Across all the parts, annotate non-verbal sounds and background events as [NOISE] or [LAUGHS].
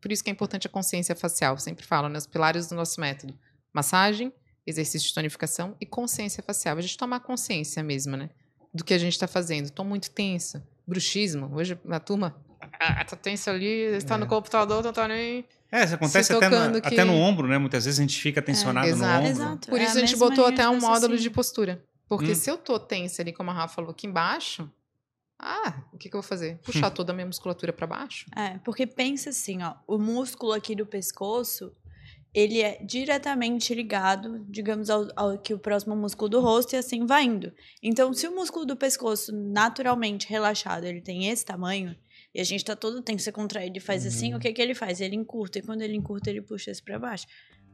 Por isso que é importante a consciência facial. Eu sempre falo, né? Os pilares do nosso método. Massagem, exercício de tonificação e consciência facial. A gente tomar consciência mesmo, né? Do que a gente está fazendo. Estou muito tensa. Bruxismo. Hoje a turma ah, tá tensa ali, está É. no computador, não tá nem. É, isso acontece até, tocando que- até no ombro, né? Muitas vezes a gente fica tensionado no exato. ombro. Exato. Por é isso a a gente botou até de um módulo de raciocínio. postura. Porque Hum. se eu tô tensa ali, como a Rafa falou, aqui embaixo, ah, o que, que eu vou fazer? [LAUGHS] Puxar toda a minha musculatura para baixo? É, porque pensa assim, ó, o músculo aqui do pescoço, ele é diretamente ligado, digamos, ao, ao que o próximo músculo do rosto e assim vai indo. Então, se o músculo do pescoço naturalmente relaxado, ele tem esse tamanho, e a gente tá todo tenso, você contrai ele faz assim, Uhum. o que que ele faz? Ele encurta, e quando ele encurta, ele puxa esse pra baixo.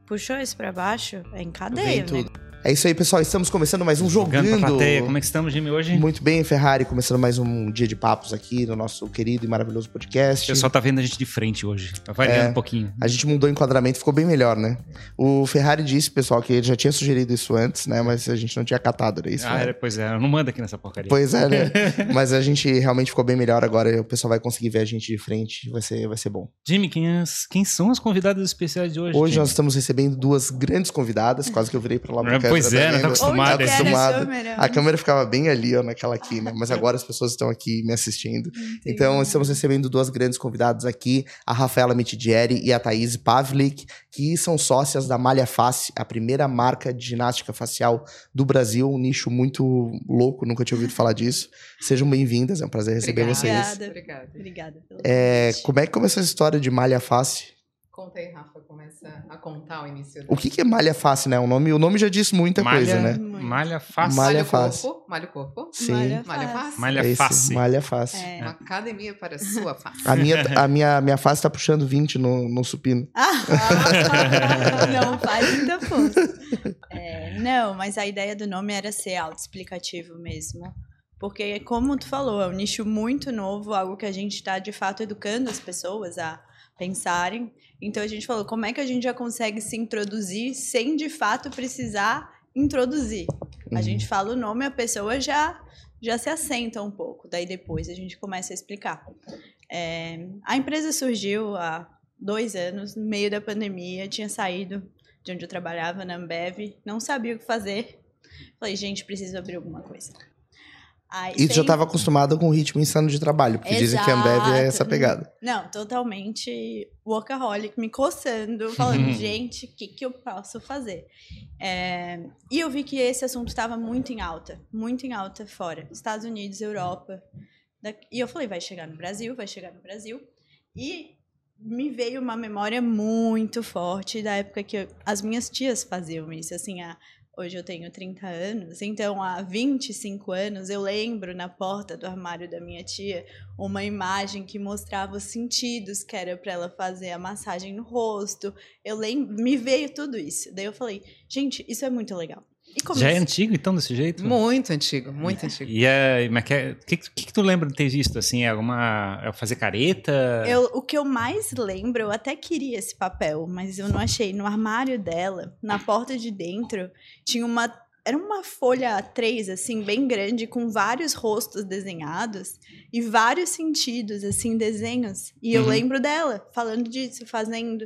Puxou esse pra baixo, é em cadeia, né? tudo. É isso aí, pessoal. Estamos começando mais um Jogando jogando. pra plateia. Como é que estamos, Jimmy, hoje? Muito bem, Ferrari, começando mais um dia de papos aqui no nosso querido e maravilhoso O podcast. pessoal tá vendo a gente de frente hoje. Tá variando É. um pouquinho. A gente mudou o enquadramento, ficou bem melhor, né? O Ferrari disse, pessoal, que ele já tinha sugerido isso antes, né? Mas a gente não tinha catado, era isso? Ah, né? é, pois é, não manda aqui nessa porcaria. Pois é, né? [LAUGHS] Mas a gente realmente ficou bem melhor agora. O pessoal vai conseguir ver a gente de frente. Vai ser, vai ser bom. Jimmy, quem, as- quem são as convidadas especiais de hoje? Hoje Jimmy? nós estamos recebendo duas grandes convidadas. Quase que eu virei pra lá É, câmera, pois é, tá não tá vendo? acostumado. Onde que era a acostumado. câmera? A câmera ficava bem ali, ó, naquela aqui, né? Mas agora as pessoas estão aqui me assistindo. Então, estamos recebendo duas grandes convidadas aqui, a Rafaela Mitidieri e a Thaís Pavlik, que são sócias da Malha Face, a primeira marca de ginástica facial do Brasil, um nicho muito louco, nunca tinha ouvido falar disso. Sejam bem-vindas, é um prazer receber Obrigada. vocês. Obrigada. Obrigada. Obrigada pelo É, como é que começou essa história de Malha Face? Conta aí, Rafa, começa a contar o início. O que, que é Malha Face, né? O nome, o nome já diz muita malha, coisa, né? Malha fácil. Malha corpo. Malha o corpo. Sim. Malha fácil. face. Malha esse, face. Malha Face. É. Uma academia para a sua face. [LAUGHS] A minha, a minha, minha face tá puxando 20 no, no supino. Ah, [LAUGHS] não faz muita força. É, não, mas a ideia do nome era ser autoexplicativo mesmo. Porque, como tu falou, é um nicho muito novo, algo que a gente está, de fato, educando as pessoas a pensarem. Então, a gente falou, como é que a gente já consegue se introduzir sem, de fato, precisar introduzir? A Uhum. gente fala o nome, a pessoa já, já se assenta um pouco. Daí, depois, a gente começa a explicar. É, a empresa surgiu há dois anos, no meio da pandemia, tinha saído de onde eu trabalhava, na Ambev, não sabia o que fazer. Falei, gente, preciso abrir alguma coisa. Aí, E tu já estava acostumada com o ritmo insano de trabalho, porque dizem que a Ambev é essa Exato. pegada. Não, totalmente workaholic, me coçando, falando, gente, o que, que eu posso fazer? É, e eu vi que esse assunto estava muito em alta, muito em alta fora. Estados Unidos, Europa. Da- E eu falei, vai chegar no Brasil, vai chegar no Brasil. E me veio uma memória muito forte da época que eu- as minhas tias faziam isso. Assim, a, hoje eu tenho 30 anos, então há 25 anos eu lembro na porta do armário da minha tia uma imagem que mostrava os sentidos que era para ela fazer a massagem no rosto. Eu lembro, me veio tudo isso. Daí eu falei, gente, isso é muito legal. E Já é antigo, então, desse jeito? Muito antigo, muito antigo. E é, mas que, é- que, que, que tu lembra de ter visto, assim? É alguma... É fazer careta? Eu, o que eu mais lembro, eu até queria esse papel, mas eu não achei. No armário dela, na porta de dentro, tinha uma. Era uma folha A3, assim, bem grande, com vários rostos desenhados e vários sentidos, assim, desenhos. E eu Uhum. lembro dela falando disso, fazendo.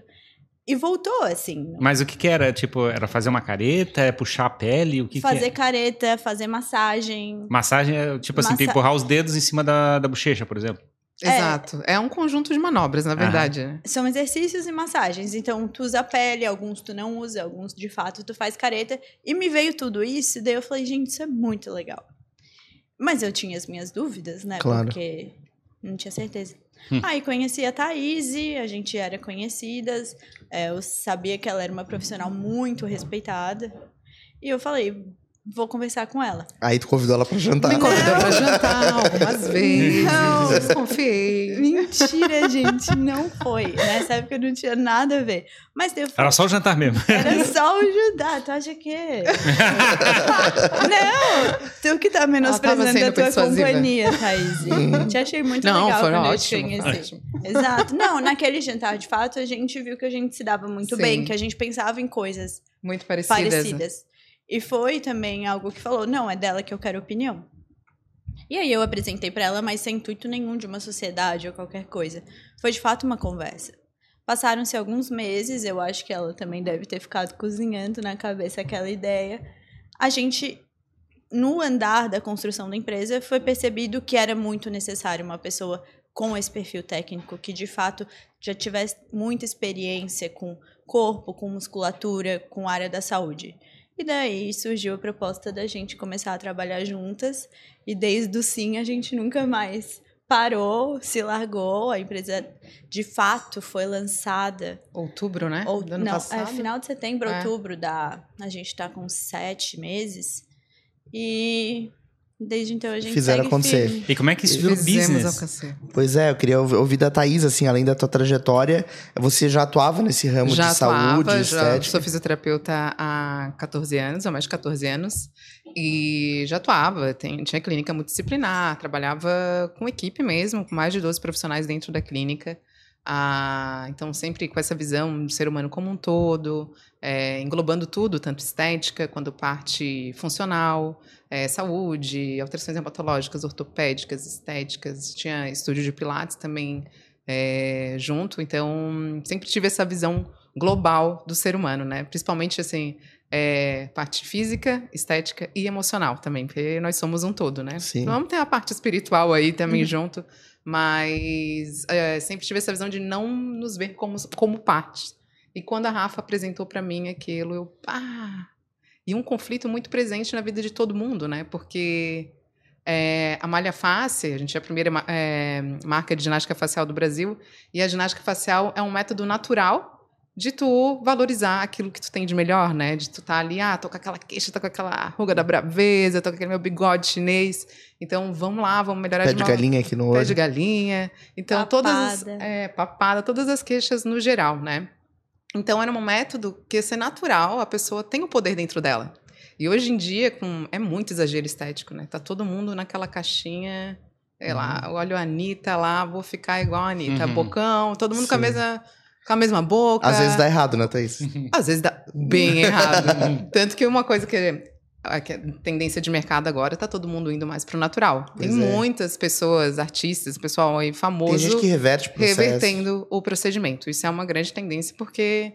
E voltou, assim. Mas o que que era? Tipo, era fazer uma careta? É puxar a pele? O que fazer que é? careta, fazer massagem. Massagem é, tipo assim, Massa- empurrar os dedos em cima da, da bochecha, por exemplo. É. Exato. É um conjunto de manobras, na verdade. né? São exercícios e massagens. Então, tu usa a pele, alguns tu não usa, alguns de fato tu faz careta. E me veio tudo isso, daí eu falei, gente, isso é muito legal. Mas eu tinha as minhas dúvidas, né? Claro. Porque não tinha certeza. Hum. Aí conheci a Thaís, a gente era conhecidas, é, eu sabia que ela era uma profissional muito respeitada. E eu falei, vou conversar com ela. Aí tu convidou ela pra jantar. Me convidou pra jantar [LAUGHS] algumas vezes. Não. Desconfiei. Mentira, gente, não foi. Nessa época não tinha nada a ver. Mas falei, Era só o jantar mesmo. Era só o Judá, tu acha que? [LAUGHS] não! Tu que tá menosprezando a tua persuasiva. companhia, Thaís. Te achei muito Não, legal quando ótimo. eu te conheci. ótimo. Exato. Não, naquele jantar, de fato, a gente viu que a gente se dava muito Sim. bem, que a gente pensava em coisas Muito parecidas. né? parecidas. E foi também algo que falou, não, é dela que eu quero opinião. E aí eu apresentei pra ela, mas sem intuito nenhum de uma sociedade ou qualquer coisa. Foi de fato uma conversa. Passaram-se alguns meses, eu acho que ela também deve ter ficado cozinhando na cabeça aquela ideia. A gente, no andar da construção da empresa, foi percebido que era muito necessário uma pessoa com esse perfil técnico, que de fato já tivesse muita experiência com corpo, com musculatura, com área da saúde. E daí surgiu a proposta da gente começar a trabalhar juntas, e desde o sim a gente nunca mais parou, se largou, a empresa de fato foi lançada. Outubro, né? Ou, Do ano não, é passado. final de setembro, É. outubro, da, a gente está com sete meses. E desde então a gente Fizeram acontecer. firme. E como é que isso virou business? alcançar. Pois é, eu queria ouvi- ouvir da Thaís, assim, além da tua trajetória, você já atuava nesse ramo já de saúde, atuava, já estética? sou fisioterapeuta há 14 anos, há mais de 14 anos. E já atuava, tem- tinha clínica multidisciplinar, trabalhava com equipe mesmo, com mais de 12 profissionais dentro da clínica. Ah, então, sempre com essa visão do ser humano como um todo, é, englobando tudo, tanto estética quanto parte funcional, é, saúde, alterações hematológicas, ortopédicas, estéticas. Tinha estúdio de pilates também é, junto, então sempre tive essa visão global do ser humano, né? Principalmente assim, é, parte física, estética e emocional também, porque nós somos um todo, né? Sim. Vamos ter a parte espiritual aí também junto, mas é, sempre tive essa visão de não nos ver como, como parte. E quando a Rafa apresentou para mim aquilo, eu pá! E um conflito muito presente na vida de todo mundo, né? Porque é, a malha face, a gente é a primeira é, marca de ginástica facial do Brasil, e a ginástica facial é um método natural de tu valorizar aquilo que tu tem de melhor, né? De tu tá ali, ah, tô com aquela queixa, tô com aquela ruga da braveza, tô com aquele meu bigode chinês. Então, vamos lá, vamos melhorar Pé de de uma- galinha aqui no Pé olho. de galinha. Então, todas as, Papada. é, papada, todas as queixas no geral, né? Então, era um método que ia ser natural, a pessoa tem o poder dentro dela. E hoje em dia, com, é muito exagero estético, né? Tá todo mundo naquela caixinha, sei lá, olha a Anitta lá, vou ficar igual a Anitta. Uhum. Bocão, todo mundo com a, Sim. mesma, com a mesma boca. Às vezes dá errado, né, Thaís? [LAUGHS] Às vezes dá bem errado. [LAUGHS] Tanto que uma coisa que a que a tendência de mercado agora tá todo mundo indo mais pro natural. Tem Pois é. muitas pessoas, artistas, pessoal aí famoso Tem gente que reverte o processo. revertendo o procedimento. Isso é uma grande tendência porque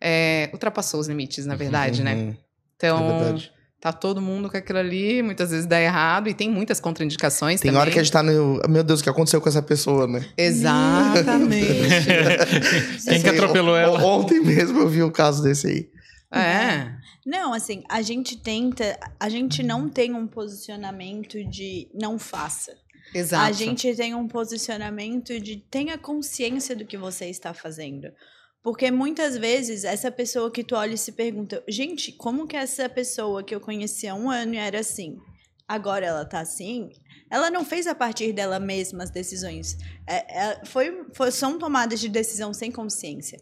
é, ultrapassou os limites, na verdade, né? Uhum, Então, é verdade. Tá todo mundo com aquilo ali, muitas vezes dá errado e tem muitas contraindicações Tem também. hora que a gente tá no. Meu Deus, o que aconteceu com essa pessoa, né? Exatamente. [LAUGHS] Quem que Assim, atropelou ela? Ontem mesmo eu vi o caso desse aí. é. Não, assim, a gente tenta, a gente não tem um posicionamento de não faça. Exato. A gente tem um posicionamento de tenha consciência do que você está fazendo. Porque muitas vezes essa pessoa que tu olha e se pergunta, gente, como que essa pessoa que eu conhecia há um ano era assim? Agora ela tá assim? Ela não fez a partir dela mesma as decisões. É, é, foi, foi- são tomadas de decisão sem consciência.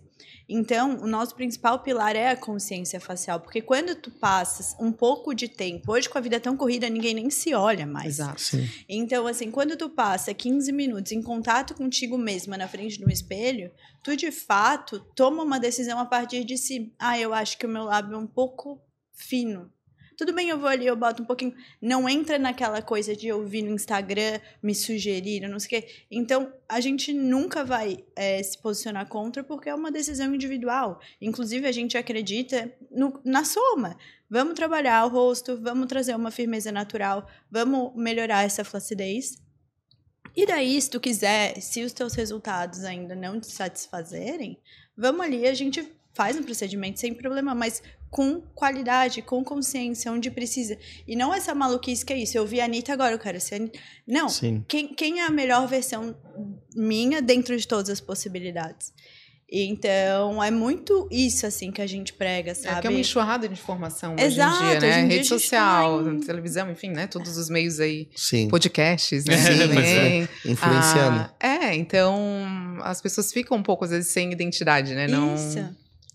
Então, o nosso principal pilar é a consciência facial. Porque quando tu passas um pouco de tempo, hoje com a vida tão corrida, ninguém nem se olha mais. Exato. Sim. Então, assim, quando tu passa 15 minutos em contato contigo mesma na frente do espelho, tu de fato toma uma decisão a partir de si. Ah, eu acho que o meu lábio é um pouco fino. Tudo bem, eu vou ali, eu boto um pouquinho. Não entra naquela coisa de eu no Instagram, me sugerir, não sei o quê. Então, a gente nunca vai eh, se posicionar contra porque é uma decisão individual. Inclusive, a gente acredita no- na soma. Vamos trabalhar o rosto, vamos trazer uma firmeza natural, vamos melhorar essa flacidez. E daí, se tu quiser, se os teus resultados ainda não te satisfazerem, vamos ali, a gente faz um procedimento sem problema, mas com qualidade, com consciência, onde precisa. E não essa maluquice que é isso. Eu vi a Anitta agora, eu quero ser a Anitta. Não. Sim. Quem, quem é a melhor versão minha dentro de todas as possibilidades? Então, é muito isso, assim, que a gente prega, É sabe? que é uma enxurrada de informação Exato, hoje em dia, né? em dia Rede social, tá em- televisão, enfim, né? Todos os meios aí, Sim. podcasts, [LAUGHS] né? Sim, pois é. Influenciando. Ah, é, então as pessoas ficam um pouco, às vezes, sem identidade, né? Não, Isso.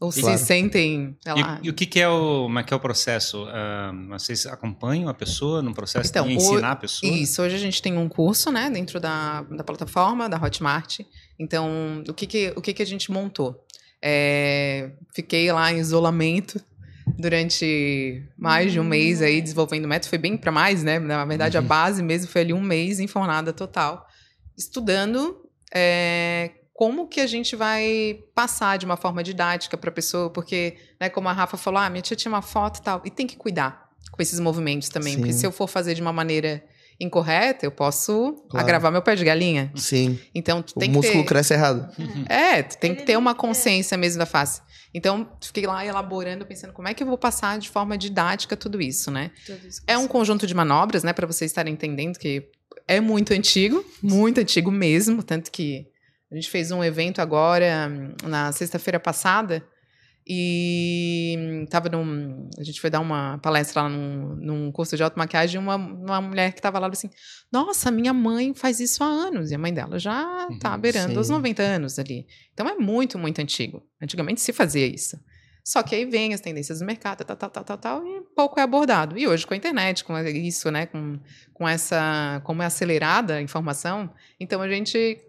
Ou Claro. se sentem. E, e o que, que é o, como é que é o processo? Ah, vocês acompanham a pessoa no processo Então, de o- ensinar a pessoa? Isso, hoje a gente tem um curso, né, dentro da, da plataforma, da Hotmart. Então, o que que, o que, que a gente montou? É, fiquei lá em isolamento durante mais de um mês aí desenvolvendo o método. Foi bem para mais, né? Na verdade, a Uhum. base mesmo foi ali um mês em fornada total, estudando é, como que a gente vai passar de uma forma didática para a pessoa, porque, né, como a Rafa falou, ah, minha tia tinha uma foto e tal, e tem que cuidar com esses movimentos também, porque Sim. se eu for fazer de uma maneira incorreta, eu posso Claro. agravar meu pé de galinha. Sim. Então, tu O tem que músculo ter... cresce errado. [LAUGHS] É, tu tem que ter uma consciência mesmo da face. Então, fiquei lá elaborando, pensando como é que eu vou passar de forma didática tudo isso, né? Tudo isso É um conjunto de manobras, né, para vocês estarem entendendo que é muito antigo, muito antigo mesmo, tanto que a gente fez um evento agora na sexta-feira passada e tava num, a gente foi dar uma palestra lá num, num curso de automaquiagem e uma, uma mulher que tava lá assim, nossa, minha mãe faz isso há anos e a mãe dela já tá Uhum, beirando os sim. 90 anos ali. Então é muito, muito antigo. Antigamente se fazia isso. Só que aí vem as tendências do mercado, tal, tal, tal, tal, tal, e pouco é abordado. E hoje com a internet, com isso, né, com, com essa, como é acelerada a informação, então a gente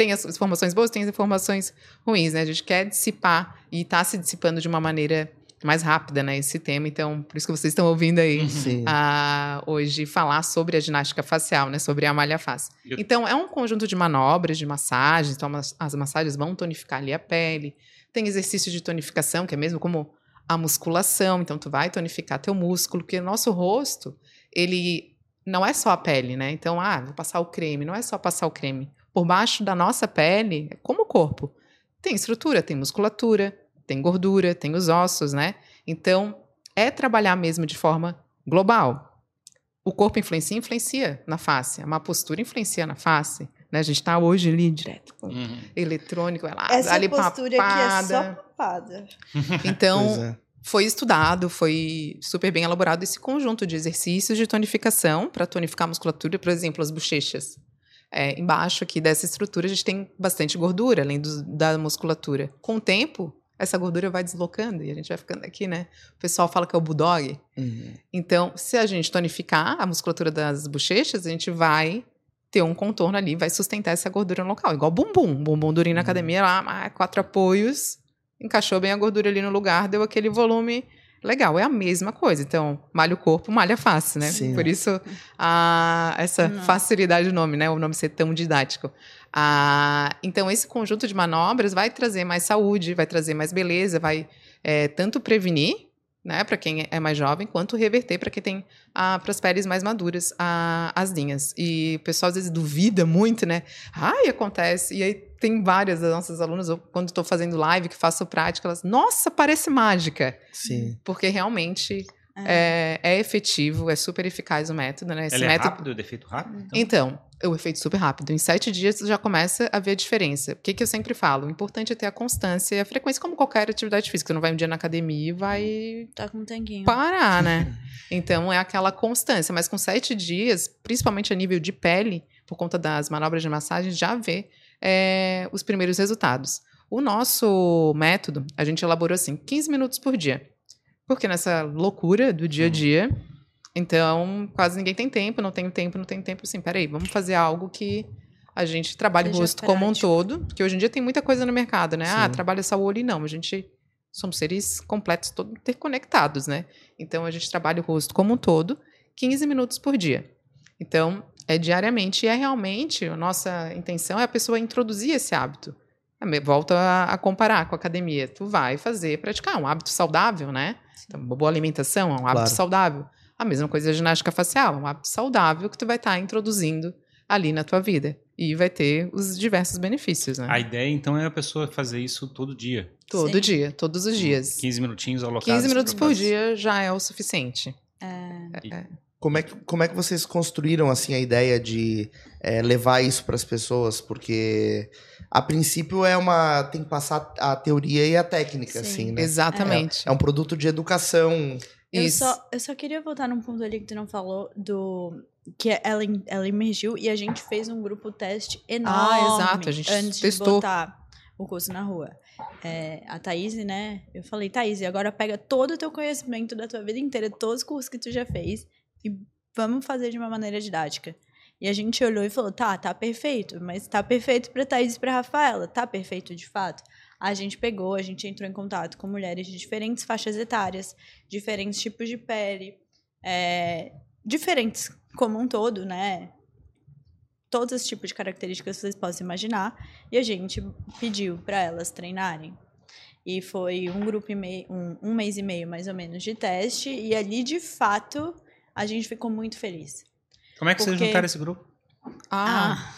tem as informações boas, tem as informações ruins, né? A gente quer dissipar e está se dissipando de uma maneira mais rápida, né, esse tema. Então, por isso que vocês estão ouvindo aí Sim. a, hoje falar sobre a ginástica facial, né, sobre a malha face. Eu- Então, é um conjunto de manobras, de massagens. Então, as, as massagens vão tonificar ali a pele. Tem exercício de tonificação, que é mesmo como a musculação. Então, tu vai tonificar teu músculo, porque o nosso rosto, ele não é só a pele, né? Então, ah, vou passar o creme. Não é só passar o creme. Por baixo da nossa pele, é como o corpo. Tem estrutura, tem musculatura, tem gordura, tem os ossos, né? Então, é trabalhar mesmo de forma global. O corpo influencia, influencia na face. A má postura influencia na face. Né? A gente está hoje ali direto com Uhum. eletrônico, vai lá, Essa ali postura papada. aqui é só papada. [LAUGHS] [LAUGHS] Então, é. foi estudado, foi super bem elaborado esse conjunto de exercícios de tonificação para tonificar a musculatura, por exemplo, as bochechas. É, embaixo aqui dessa estrutura a gente tem bastante gordura, além do- da musculatura. Com o tempo, essa gordura vai deslocando e a gente vai ficando aqui, né? O pessoal fala que é o bulldog. Uhum. Então, se a gente tonificar a musculatura das bochechas, a gente vai ter um contorno ali, vai sustentar essa gordura no local. Igual bumbum. Bumbum durinho na academia, lá, quatro apoios, encaixou bem a gordura ali no lugar, deu aquele volume legal. É a mesma coisa. Então, malha o corpo, malha a face, né? Sim. Por isso, a, essa Não. facilidade do nome, né? O nome ser tão didático. Ah, então, esse conjunto de manobras vai trazer mais saúde, vai trazer mais beleza, vai é, tanto prevenir, né, para quem é mais jovem, quanto reverter para quem tem ah, para as peles mais maduras ah, as linhas. E o pessoal às vezes duvida muito, né? Ai, acontece. E aí tem várias das nossas alunas, eu, quando estou fazendo live, que faço prática, elas, nossa, parece mágica. Sim. Porque realmente é, é efetivo, é super eficaz o método, né? Esse Ela é método rápido, de efeito rápido? Então, então, o efeito super rápido. Em sete dias você já começa a ver a diferença. O que, que eu sempre falo? O importante é ter a constância e a frequência, como qualquer atividade física. Você não vai um dia na academia e vai Tá com um tanquinho. parar, né? [LAUGHS] Então é aquela constância. Mas com sete dias, principalmente a nível de pele, por conta das manobras de massagem, já vê é, os primeiros resultados. O nosso método, a gente elaborou assim, 15 minutos por dia. Porque nessa loucura do dia a dia, então quase ninguém tem tempo, não tenho tempo, não tenho tempo. Assim, peraí, vamos fazer algo que a gente trabalhe o rosto como um prático. todo. Porque hoje em dia tem muita coisa no mercado, né? Ah, Sim. trabalha só o olho e não. A gente somos seres completos, todos interconectados, né? Então a gente trabalha o rosto como um todo, 15 minutos por dia. Então, é diariamente e é realmente a nossa intenção é a pessoa introduzir esse hábito. A me- Volta a, a comparar com a academia. Tu vai fazer, praticar um hábito saudável, né? Então, uma boa alimentação é um hábito Claro. saudável. A mesma coisa a ginástica facial, é um hábito saudável que tu vai estar introduzindo ali na tua vida. E vai ter os diversos benefícios, né? A ideia, então, é a pessoa fazer isso todo dia. Todo Sim. dia, todos os dias. 15 minutinhos alocados. 15 minutos por dia já é o suficiente. É, Como é, que, como é que vocês construíram assim a ideia de é, levar isso para as pessoas? Porque a princípio é uma tem que passar a teoria e a técnica, Sim. assim, né? Exatamente. É um produto de educação. Eu Isso. só, eu só queria voltar num ponto ali que tu não falou do que ela, ela emergiu e a gente fez um grupo teste enorme Ah, exato, a gente antes testou. de botar o curso na rua. É, a Thaís, né? Eu falei, Thaís, agora pega todo o teu conhecimento da tua vida inteira, todos os cursos que tu já fez e vamos fazer de uma maneira didática. E a gente olhou e falou, tá, tá perfeito, mas tá perfeito pra Thaís e pra Rafaela, tá perfeito de fato? A gente pegou, a gente entrou em contato com mulheres de diferentes faixas etárias, diferentes tipos de pele, é, diferentes como um todo, né? todos os tipos de características que vocês possam imaginar, e a gente pediu para elas treinarem. E foi um grupo e meio, um, um mês e meio mais ou menos de teste, e ali de fato a gente ficou muito feliz. Como é que vocês Porque- juntaram esse grupo? Ah,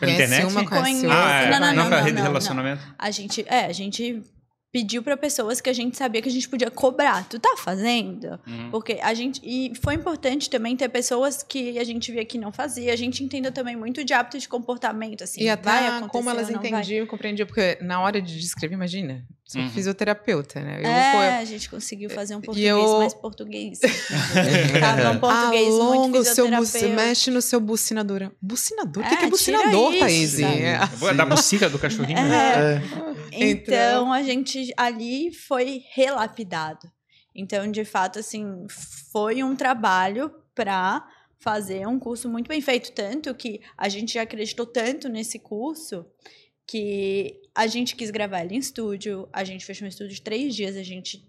Pela conhece internet? uma, conhece. Ah, é. Não, não, não, não, não, rede de não, relacionamento? A gente, é, a gente pediu para pessoas que a gente sabia que a gente podia cobrar. Tu tá fazendo? Uhum. Porque a gente. E foi importante também ter pessoas que a gente via que não fazia. A gente entendeu também muito de hábito de comportamento, assim. E vai até acontecer como elas entendiam, compreendiam, porque na hora de descrever, imagina, sou Uhum. fisioterapeuta, né? Eu, é, pô, a gente conseguiu fazer um português eu- mais português. [LAUGHS] Tava um português Alonga muito o seu mexe no seu bucinador. Bucinador? O que, É, que é tira bucinador, isso, Thaís? sabe? É. Vou dar bucica do cachorrinho? É. É. Então, a gente ali foi relapidado. Então, de fato, assim, foi um trabalho para fazer um curso muito bem feito. Tanto que a gente já acreditou tanto nesse curso que a gente quis gravar ele em estúdio. A gente fechou um estúdio de três dias. A gente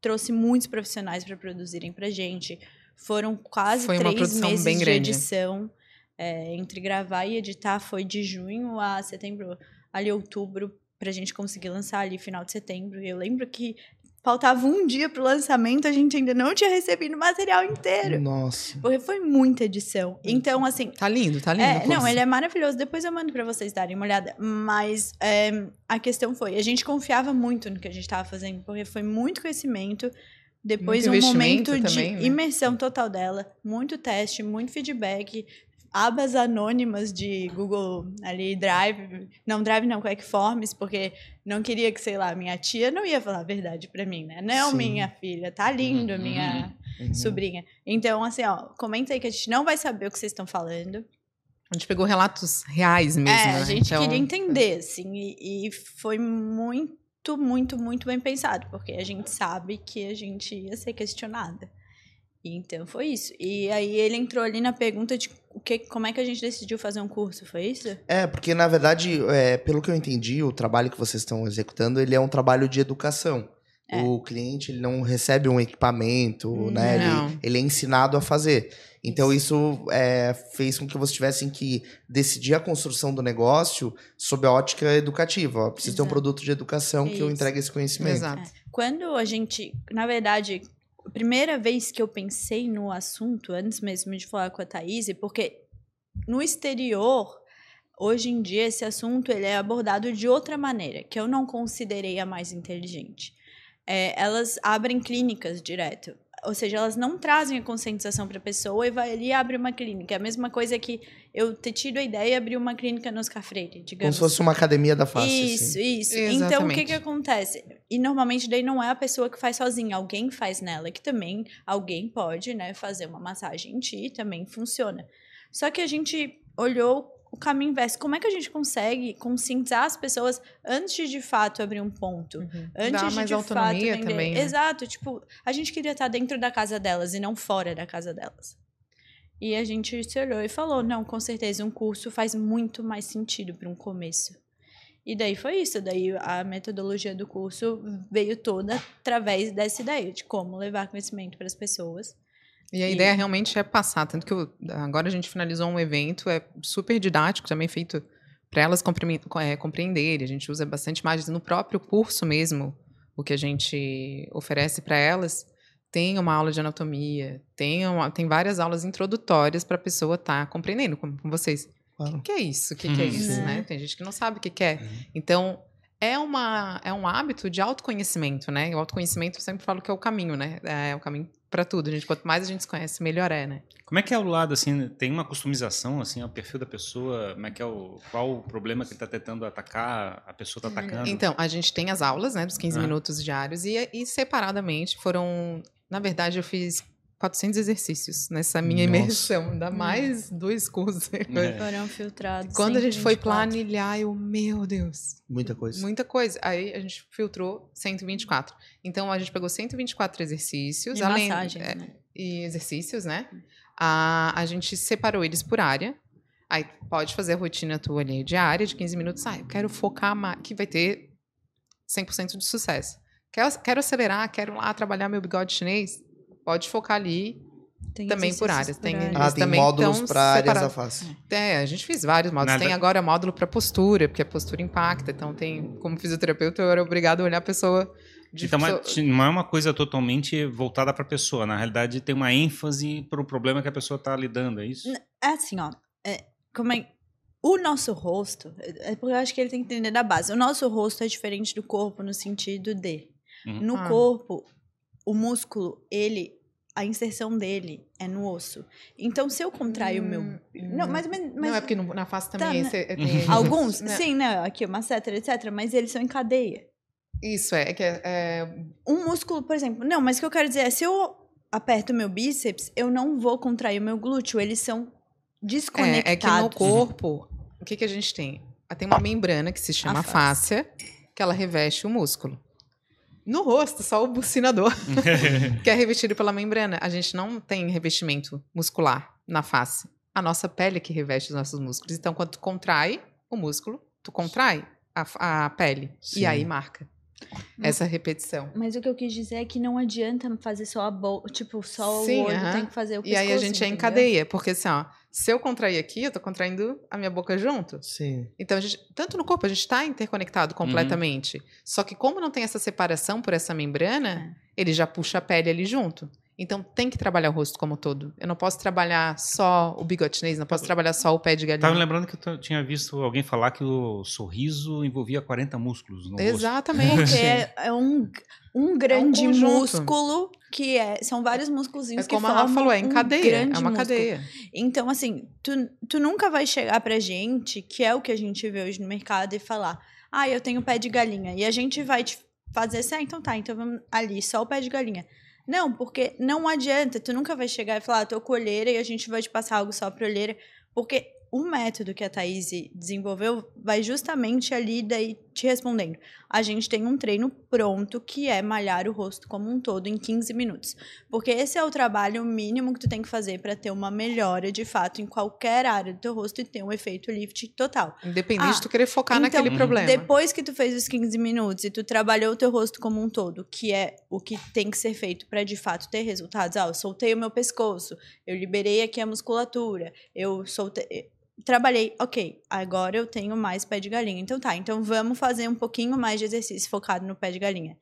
trouxe muitos profissionais para produzirem pra gente. Foram quase Foi três meses bem de grande. edição. É, entre gravar e editar foi de junho a setembro, ali outubro, pra gente conseguir lançar ali final de setembro. Eu lembro que faltava um dia pro lançamento, a gente ainda não tinha recebido o material inteiro. Nossa. Porque foi muita edição. Então, assim, Tá lindo, tá lindo. é, não, ele é maravilhoso. Depois eu mando pra vocês darem uma olhada. Mas é, a questão foi, a gente confiava muito no que a gente estava fazendo, porque foi muito conhecimento. Depois Muito um momento de também, né? imersão total dela, muito teste, muito feedback, abas anônimas de Google ali Drive, não Drive não, Quickforms, porque não queria que, sei lá, minha tia não ia falar a verdade pra mim, né? Não, Sim. minha filha, tá lindo, Uhum. minha Uhum. sobrinha. Então, assim, ó, comenta aí que a gente não vai saber o que vocês estão falando. A gente pegou relatos reais mesmo, É, né? a gente Então, queria entender, assim, e, e foi muito, muito, muito bem pensado, porque a gente sabe que a gente ia ser questionada. Então foi isso. E aí ele entrou ali na pergunta de o que, como é que a gente decidiu fazer um curso, foi isso? É, porque na verdade, é, pelo que eu entendi, o trabalho que vocês estão executando, ele é um trabalho de educação. É. O cliente ele não recebe um equipamento, né? Ele, ele é ensinado a fazer. Então isso é, fez com que vocês tivessem que decidir a construção do negócio sob a ótica educativa. Ó, preciso ter um produto de educação que eu entregue esse conhecimento. Exato. Quando a gente, na verdade, a primeira vez que eu pensei no assunto, antes mesmo de falar com a Thaís, porque no exterior, hoje em dia, esse assunto ele é abordado de outra maneira, que eu não considerei a mais inteligente. É, elas abrem clínicas direto. Ou seja, elas não trazem a conscientização para a pessoa e vai ali e abre uma clínica. É a mesma coisa que eu ter tido a ideia e abrir uma clínica no Oscar Freire, Como digamos. se fosse uma academia da face. Isso, assim. isso. Então, o que Exatamente. que acontece? E normalmente daí não é a pessoa que faz sozinha, alguém faz nela, que também alguém pode, né, fazer uma massagem em ti, também funciona. Só que a gente olhou o caminho inverso. Como é que a gente consegue conscientizar as pessoas antes de de fato abrir um ponto? Uhum. Antes Dá de mais de autonomia fato vender. também, né? Exato, tipo, a gente queria estar dentro da casa delas e não fora da casa delas. E a gente se olhou e falou: não, com certeza, um curso faz muito mais sentido para um começo. E daí foi isso. Daí a metodologia do curso veio toda através dessa ideia de como levar conhecimento para as pessoas. E a E- ideia realmente é passar. Tanto que eu- agora a gente finalizou um evento, é super didático, também feito para elas compre- é, compreenderem. A gente usa bastante imagens no próprio curso mesmo, o que a gente oferece para elas. Tem uma aula de anatomia, tem, uma- tem várias aulas introdutórias para a pessoa estar compreendendo, como com vocês. Claro. O que é isso? O que, que é Uhum. isso? Né? Né? Tem gente que não sabe o que, que é. Então, é, uma, é um hábito de autoconhecimento, né? O autoconhecimento eu sempre falo que é o caminho, né? É o caminho para tudo, gente. Quanto mais a gente se conhece, melhor é, né? Como é que é o lado, assim, tem uma customização, assim, ao perfil da pessoa? Como é que é o... Qual o problema que ele tá tentando atacar, a pessoa tá atacando? Então, a gente tem as aulas, né? Dos 15 Ah. minutos diários. E, e separadamente foram... Na verdade, eu fiz 400 exercícios nessa minha Nossa. imersão. Ainda mais dois cursos. É. Foram filtrados. Quando a gente foi 124. planilhar, eu... Meu Deus! Muita coisa. Muita coisa. Aí a gente filtrou 124. Então a gente pegou 124 exercícios, De além massagens, é, né? e exercícios, né? A, a gente separou eles por área. Aí pode fazer a rotina tua ali diária de 15 minutos. Ah, eu quero focar mais, que vai ter 100% de sucesso. Quero, quero acelerar, quero lá trabalhar meu bigode chinês. Pode focar ali Tem Também por áreas, tem- áreas. Ah, tem também módulos para áreas da face. É, a gente fez vários módulos. Nada- Tem agora módulo para postura, porque a postura impacta. Então, tem, como fisioterapeuta, eu era obrigado a olhar a pessoa de Então, pessoa- não é uma coisa totalmente voltada para a pessoa. Na realidade, tem uma ênfase para o problema que a pessoa está lidando, é isso? É assim, ó. é, como é, o nosso rosto, é é porque eu acho que ele tem que entender da base. O nosso rosto é diferente do corpo no sentido de. Uhum. No Ah. corpo, o músculo, ele. A inserção dele é no osso. Então, se eu contrair o meu. Hum, Não, mas. mas, Não, é porque no- na face Tá, também né? esse- é- tem- Alguns, [LAUGHS] né? sim, né? Aqui, uma etc, etc. Mas eles são em cadeia. Isso, é, é que é, é- Um músculo, por exemplo. Não, mas o que eu quero dizer é: se eu aperto o meu bíceps, eu não vou contrair o meu glúteo. Eles são desconectados. É, é que no corpo, o que, que a gente tem? Ah, Tem uma membrana que se chama A fáscia, que ela reveste o músculo. No rosto, só o bucinador, [LAUGHS] que é revestido pela membrana. A gente não tem revestimento muscular na face. A nossa pele é que reveste os nossos músculos. Então, quando tu contrai o músculo, tu contrai a, a pele. Sim. E aí marca essa repetição. Mas o que eu quis dizer é que não adianta fazer só a boca, tipo, só Sim, o olho, aham. tem que fazer o E aí a pescoço, gente é em entendeu? cadeia, porque assim, ó, se eu contrair aqui, eu tô contraindo a minha boca junto. Sim. Então, a gente, tanto no corpo, a gente está interconectado completamente. Só que como não tem essa separação por essa membrana, ele já puxa a pele ali junto. Então, tem que trabalhar o rosto como um todo. Eu não posso trabalhar só o bigode chinês, não posso trabalhar só o pé de Tava galinha. me lembrando que eu tinha visto alguém falar que o sorriso envolvia 40 músculos no rosto. Exatamente. [LAUGHS] [LAUGHS] É, é um, um grande conjunto. músculo que é. São vários músculozinhos É que como a formam Rafa falou, é em um cadeia. grande É uma músculo. cadeia. Então, assim, tu, tu nunca vai chegar pra gente, que é o que a gente vê hoje no mercado, e falar: ah, eu tenho pé de galinha. E a gente vai te fazer assim, ah, então tá, então vamos ali, só o pé de galinha. Não, porque não adianta, tu nunca vai chegar e falar, ah, tô com olheira e a gente vai te passar algo só pra olheira, porque o método que a Thaís desenvolveu vai justamente ali daí te respondendo. A gente tem um treino pronto que é malhar o rosto como um todo em 15 minutos. Porque esse é o trabalho mínimo que tu tem que fazer para ter uma melhora de fato em qualquer área do teu rosto e ter um efeito lift total. Independente Ah, de tu querer focar então, naquele problema. Depois que tu fez os 15 minutos e tu trabalhou o teu rosto como um todo, que é o que tem que ser feito para de fato ter resultados. Ah, eu soltei o meu pescoço, eu liberei aqui a musculatura, eu soltei. Trabalhei, ok, agora eu tenho mais pé de galinha. Então tá, então vamos fazer um pouquinho mais de exercício focado no pé de galinha.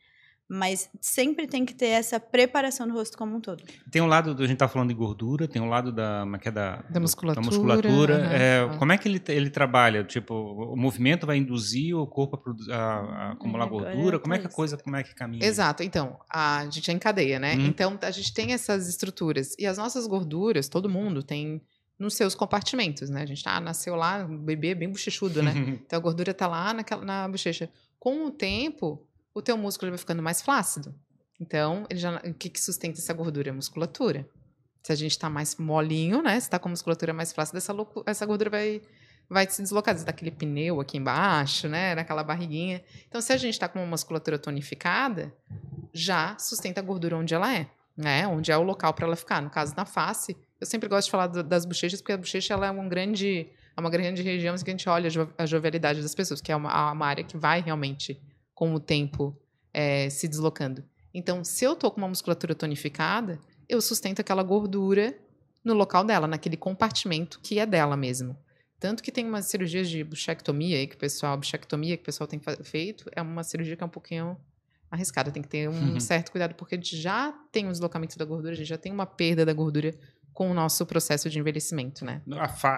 Mas sempre tem que ter essa preparação do rosto como um todo. Tem um lado, do, a gente tá falando de gordura, tem um lado da, como é que é da, Da musculatura, da musculatura. aham. É, Ah. Como é que ele, ele trabalha? Tipo, o movimento vai induzir o corpo a, produ- a- a acumular Agora gordura? Como é que a coisa, como é que caminha? Exato, então, a gente é em cadeia, né? Uhum. Então, a gente tem essas estruturas. E as nossas gorduras, todo mundo tem nos seus compartimentos, né? A gente ah, nasceu lá, um bebê bem bochechudo, né? [LAUGHS] Então a gordura tá lá naquela, na bochecha. Com o tempo, o teu músculo vai ficando mais flácido. Então, ele já, o que, que sustenta essa gordura? A musculatura. Se a gente tá mais molinho, né? Se tá com a musculatura mais flácida, essa, essa gordura vai, vai se deslocar. Você dá aquele pneu aqui embaixo, né? Naquela barriguinha. Então, se a gente tá com uma musculatura tonificada, já sustenta a gordura onde ela é, né? Onde é o local para ela ficar. No caso, na face, eu sempre gosto de falar do- das bochechas, porque a bochecha ela é um grande, é uma grande região que a gente olha a, jo- a jovialidade das pessoas, que é uma, uma área que vai realmente, com o tempo, eh, se deslocando. Então, se eu tô com uma musculatura tonificada, eu sustento aquela gordura no local dela, naquele compartimento que é dela mesmo. Tanto que tem umas cirurgias de buchectomia aí que o pessoal, bichectomia que o pessoal tem feito, é uma cirurgia que é um pouquinho arriscada, tem que ter um Uhum. certo cuidado, porque a gente já tem um deslocamento da gordura, a gente já tem uma perda da gordura com o nosso processo de envelhecimento, né?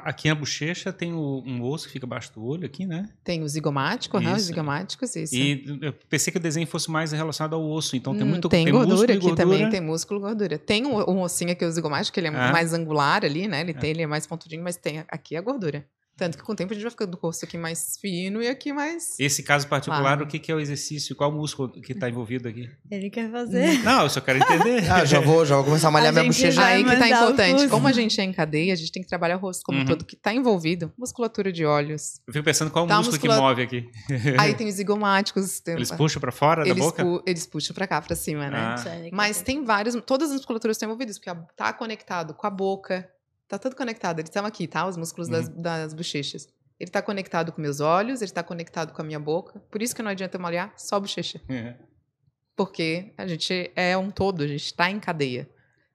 Aqui na bochecha tem o- um osso que fica abaixo do olho aqui, né? Tem o zigomático, aham, os zigomáticos, isso. E eu pensei que o desenho fosse mais relacionado ao osso, então tem Hum, muito tem músculo gordura aqui gordura. também, tem músculo gordura. Tem um, um ossinho aqui, o zigomático, que ele é Ah. mais angular ali, né? Ele, tem, ele é mais pontudinho, mas tem aqui a gordura. Tanto que com o tempo a gente vai ficando o rosto aqui mais fino e aqui mais... Esse caso particular, Claro. o que que é o exercício? Qual músculo que está envolvido aqui? Ele quer fazer. Não, eu só quero entender. Ah, já vou, já vou começar a malhar A minha bochecha. Aí que tá importante. Como a gente é em cadeia, a gente tem que trabalhar o rosto como um Uhum. todo, que tá envolvido. Musculatura de olhos. Eu fico pensando qual Tá, músculo muscula- que move aqui. [LAUGHS] Aí tem os zigomáticos. Tem, Eles puxam para fora da eles, boca? pu- eles puxam pra cá, pra cima, né? Ah. Mas tem vários, todas as musculaturas estão envolvidas, porque tá conectado com a boca, tá tudo conectado. Eles estão aqui, tá? Os músculos das, Uhum. das bochechas. Ele tá conectado com meus olhos, ele tá conectado com a minha boca. Por isso que não adianta malhar só bochecha. É. Porque a gente é um todo, a gente tá em cadeia.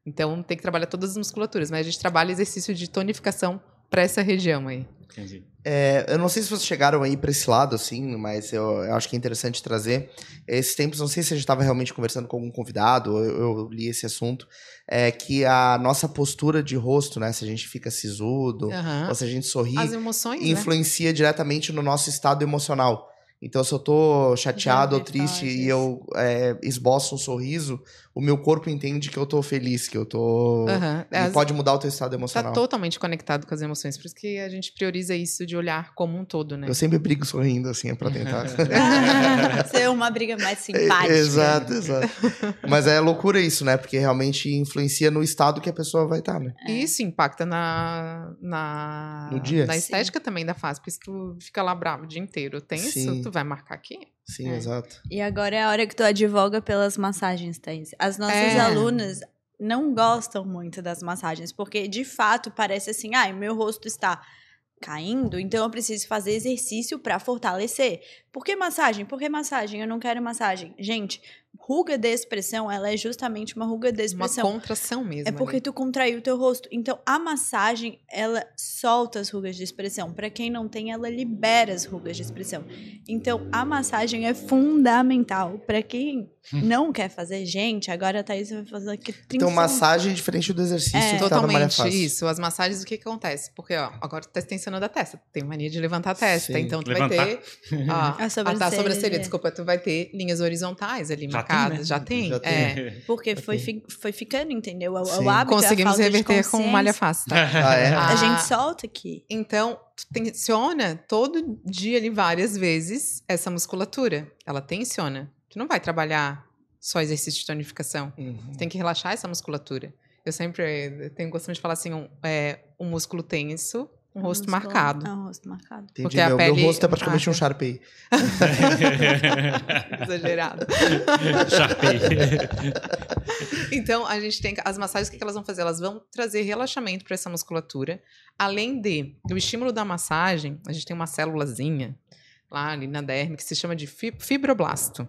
Então tem que trabalhar todas as musculaturas, mas a gente trabalha exercício de tonificação para essa região aí. Entendi. É, eu não sei se vocês chegaram aí para esse lado, assim, mas eu, eu, acho que é interessante trazer. Esses tempos, não sei se a gente estava realmente conversando com algum convidado, eu, eu, li esse assunto, é que a nossa postura de rosto, né, se a gente fica sisudo, Aham. ou se a gente sorri, As emoções, né? influencia diretamente no nosso estado emocional. Então, se eu tô chateado ou triste e eu é, esboço um sorriso, o meu corpo entende que eu tô feliz, que eu tô. Aham. E As- pode mudar o teu estado Tá emocional. totalmente conectado com as emoções, por isso que a gente prioriza isso de olhar como um todo, né? Eu sempre brigo sorrindo, assim, é pra tentar. [LAUGHS] Ser uma briga mais [LAUGHS] simpática. exato, exato. Mas é loucura isso, né? Porque realmente influencia no estado que a pessoa vai estar, né? É. E isso impacta na, na, No dia? na Sim. estética também da face, porque se tu fica lá bravo o dia inteiro, tenso, Sim. tu vai marcar aqui. Sim, É. exato. E agora é a hora que tu advoga pelas massagens, Thaís. As nossas É. alunas não gostam muito das massagens, porque de fato parece assim, ah, meu rosto está caindo, então eu preciso fazer exercício para fortalecer. Por que massagem? Por que massagem? Eu não quero massagem. Gente, ruga de expressão, ela é justamente uma ruga de Uma expressão. contração mesmo. É porque ali. tu contraiu o teu rosto. Então, a massagem, ela solta as rugas de expressão. Para quem não tem, ela libera as rugas de expressão. Então, a massagem é fundamental. Para quem não quer fazer, gente, agora a Thaís vai fazer aqui 30 Então, massagem é diferente do exercício É. que tá na malha Totalmente fácil. isso. As massagens, o que que acontece? Porque, ó, agora tu tá tensionando a testa. Tem mania de levantar a testa. Sim. Então, tu Levantar. vai ter. Ó, [LAUGHS] A ah, tá, sobrancelha. sobrancelha. Desculpa, tu vai ter linhas horizontais ali Já marcadas. tem, né? Já tem. Já tem. É. [LAUGHS] Porque foi, fi- foi ficando, entendeu? O, Sim. o hábito, Conseguimos a reverter com malha fácil, tá? [LAUGHS] Ah, é? Ah. A gente solta aqui. Então, tu tensiona todo dia ali várias vezes essa musculatura. Ela tensiona. Tu não vai trabalhar só exercício de tonificação. Uhum. Tu tem que relaxar essa musculatura. Eu sempre eh, tenho costume de falar assim, um, é, um músculo tenso, um rosto Músculo- marcado. É um rosto marcado. Entendi. Porque a meu, meu pele- rosto é praticamente Ah, um Sharpei. [LAUGHS] Exagerado. Sharpei. Então, a gente tem. As massagens, o que elas vão fazer? Elas vão trazer relaxamento para essa musculatura. Além de, o estímulo da massagem, a gente tem uma célulazinha lá ali na derme que se chama de fi- fibroblasto.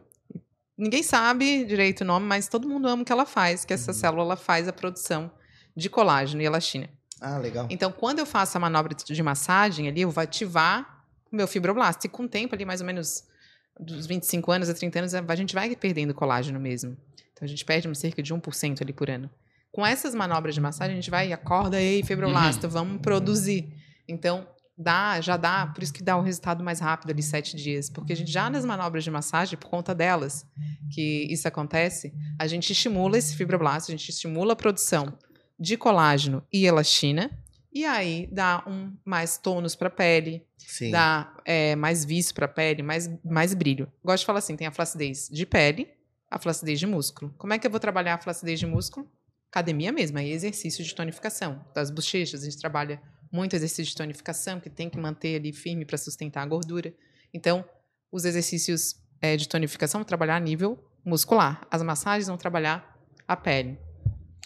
Ninguém sabe direito o nome, mas todo mundo ama o que ela faz, que essa célula ela faz a produção de colágeno e elastina. Ah, legal. Então, quando eu faço a manobra de massagem ali, eu vou ativar o meu fibroblasto. E com o tempo ali, mais ou menos dos 25 anos a 30 anos, a gente vai perdendo colágeno mesmo. Então, a gente perde cerca de 1% ali por ano. Com essas manobras de massagem, a gente vai e acorda, ei, fibroblasto, vamos produzir. Então, dá, já dá, por isso que dá o resultado mais rápido ali, sete dias. Porque a gente já nas manobras de massagem, por conta delas, que isso acontece, a gente estimula esse fibroblasto, a gente estimula a produção de colágeno e elastina, e aí dá um mais tônus para a pele, Sim. dá é, mais vício para a pele, mais, mais brilho. Gosto de falar assim, tem a flacidez de pele, a flacidez de músculo. Como é que eu vou trabalhar a flacidez de músculo? Academia mesmo, aí exercício de tonificação. Das bochechas, a gente trabalha muito exercício de tonificação, que tem que manter ali firme para sustentar a gordura. Então, os exercícios é, de tonificação vão trabalhar a nível muscular. As massagens vão trabalhar a pele.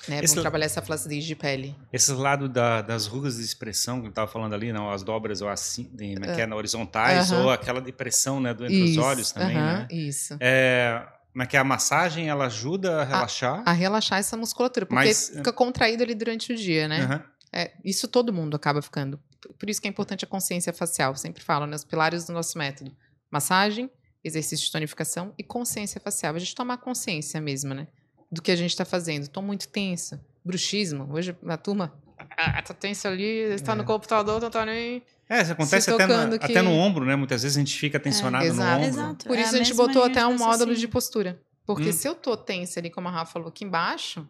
Né? Esse- Vão trabalhar essa flacidez de pele. Esse lado da- das rugas de expressão que eu estava falando ali, não, as dobras ou assim, é que é, na horizontais, Aham. ou aquela depressão né, do, entre os Isso, olhos também, aham, né? Isso. É, como é que é a massagem, ela ajuda a relaxar? A relaxar essa musculatura, porque Mas- fica contraído ali durante o dia, né? Aham. É, isso todo mundo acaba ficando. Por isso que é importante a consciência facial. Eu sempre falo, né? Os pilares do nosso método. Massagem, exercício de tonificação e consciência facial. A gente tomar consciência mesmo, né? Do que a gente está fazendo. Estou muito tensa. Bruxismo. Hoje a turma... Ah, tá tensa ali, está no É. computador, não tá nem... É, isso acontece até, tocando que- até no ombro, né? Muitas vezes a gente fica tensionado no exato. ombro. Exato. Por é isso a a gente botou até um módulo raciocínio. de postura. Porque Hum. se eu tô tensa ali, como a Rafa falou, aqui embaixo...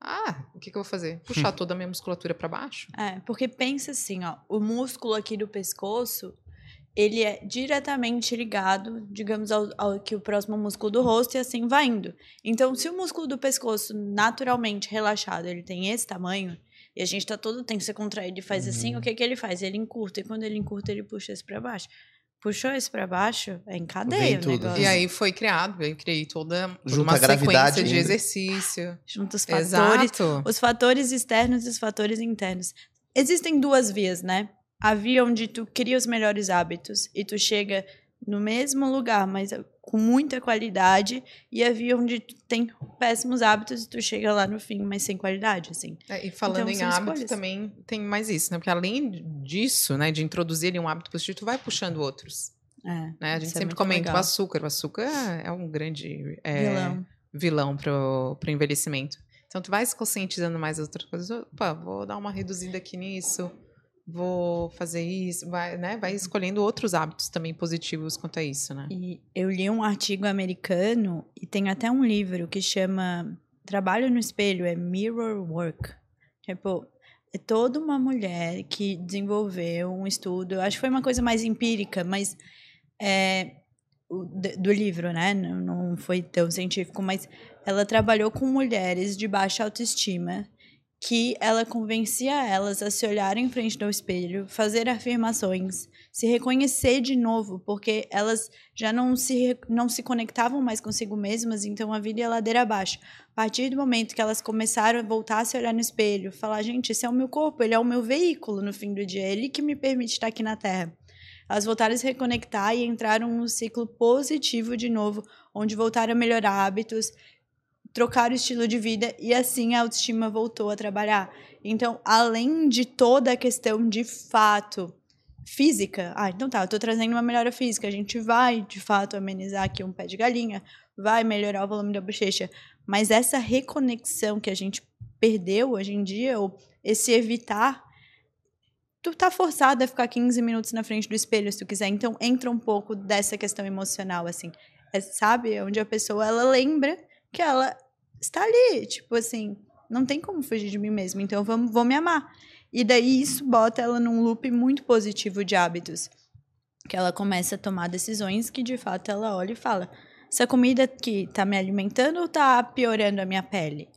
Ah, o que, que eu vou fazer? [LAUGHS] Puxar toda a minha musculatura para baixo? É, porque pensa assim, ó, o músculo aqui do pescoço, ele é diretamente ligado, digamos, ao, ao que o próximo músculo do rosto e assim vai indo. Então, se o músculo do pescoço naturalmente relaxado, ele tem esse tamanho, e a gente tá todo tenso e contraído e faz assim, o que que ele faz? Ele encurta, e quando ele encurta, ele puxa esse pra baixo. Puxou esse pra baixo, é em cadeia. E aí foi criado, eu criei toda Junta uma sequência de exercício. Junta os fatores, Exato. os fatores externos e os fatores internos. Existem duas vias, né? A via onde tu cria os melhores hábitos e tu chega no mesmo lugar, mas com muita qualidade, e havia onde tem péssimos hábitos e tu chega lá no fim, mas sem qualidade, assim. É, e falando Então, em hábito, também tem mais isso, né? Porque além disso, né, de introduzir um hábito positivo, tu vai puxando outros. É, Né? A gente é sempre muito comenta legal. o açúcar. O açúcar é um grande é, Vilão. vilão pro, pro envelhecimento. Então, tu vai se conscientizando mais das outras coisas. Opa, vou dar uma reduzida aqui nisso, vou fazer isso, vai, né? Vai escolhendo outros hábitos também positivos quanto a isso, né? E eu li um artigo americano e tem até um livro que chama Trabalho no Espelho, é Mirror Work. Tipo, é toda uma mulher que desenvolveu um estudo, eu acho que foi uma coisa mais empírica, mas é, do livro, né? Não, não foi tão científico, mas ela trabalhou com mulheres de baixa autoestima que ela convencia elas a se olhar em frente do espelho, fazer afirmações, se reconhecer de novo, porque elas já não se, não se conectavam mais consigo mesmas, então a vida ia ladeira abaixo. A partir do momento que elas começaram a voltar a se olhar no espelho, falar, gente, esse é o meu corpo, ele é o meu veículo no fim do dia, ele que me permite estar aqui na Terra. Elas voltaram a se reconectar e entraram num ciclo positivo de novo, onde voltaram a melhorar hábitos, trocaram o estilo de vida e assim a autoestima voltou a trabalhar. Então, além de toda a questão de fato física, ah, então tá, eu tô trazendo uma melhora física, a gente vai de fato amenizar aqui um pé de galinha, vai melhorar o volume da bochecha, mas essa reconexão que a gente perdeu hoje em dia, ou esse evitar tu tá forçado a ficar 15 minutos na frente do espelho se tu quiser. Então entra um pouco dessa questão emocional assim. É, sabe, onde a pessoa ela lembra que ela está ali, tipo assim, não tem como fugir de mim mesma, então vamos, vou me amar. E daí isso bota ela num loop muito positivo de hábitos. Que ela começa a tomar decisões que de fato ela olha e fala: essa comida aqui tá me alimentando ou tá piorando a minha pele?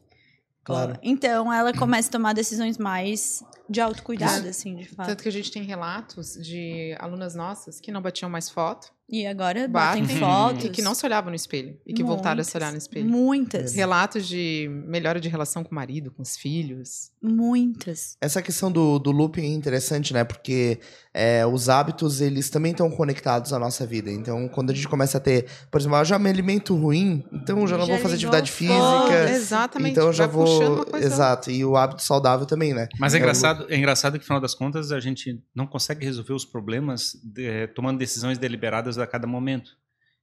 Claro. Então ela começa a tomar decisões mais de autocuidado, assim, de fato. Tanto que a gente tem relatos de alunas nossas que não batiam mais foto E agora Batem. batem fotos. e que não se olhavam no espelho. E que voltaram a se olhar no espelho. Muitas. Relatos de melhora de relação com o marido, com os filhos. Muitas. Essa questão do, do looping é interessante, né? Porque é, os hábitos, eles também estão conectados à nossa vida. Então, quando a gente começa a ter... Por exemplo, eu já me alimento ruim, então eu já não Já vou fazer atividade física. Exatamente. Então eu já vou... coisa- Exato. E o hábito saudável também, né? Mas é É, engraçado, é engraçado que, no final das contas, a gente não consegue resolver os problemas de- tomando decisões deliberadas a cada momento.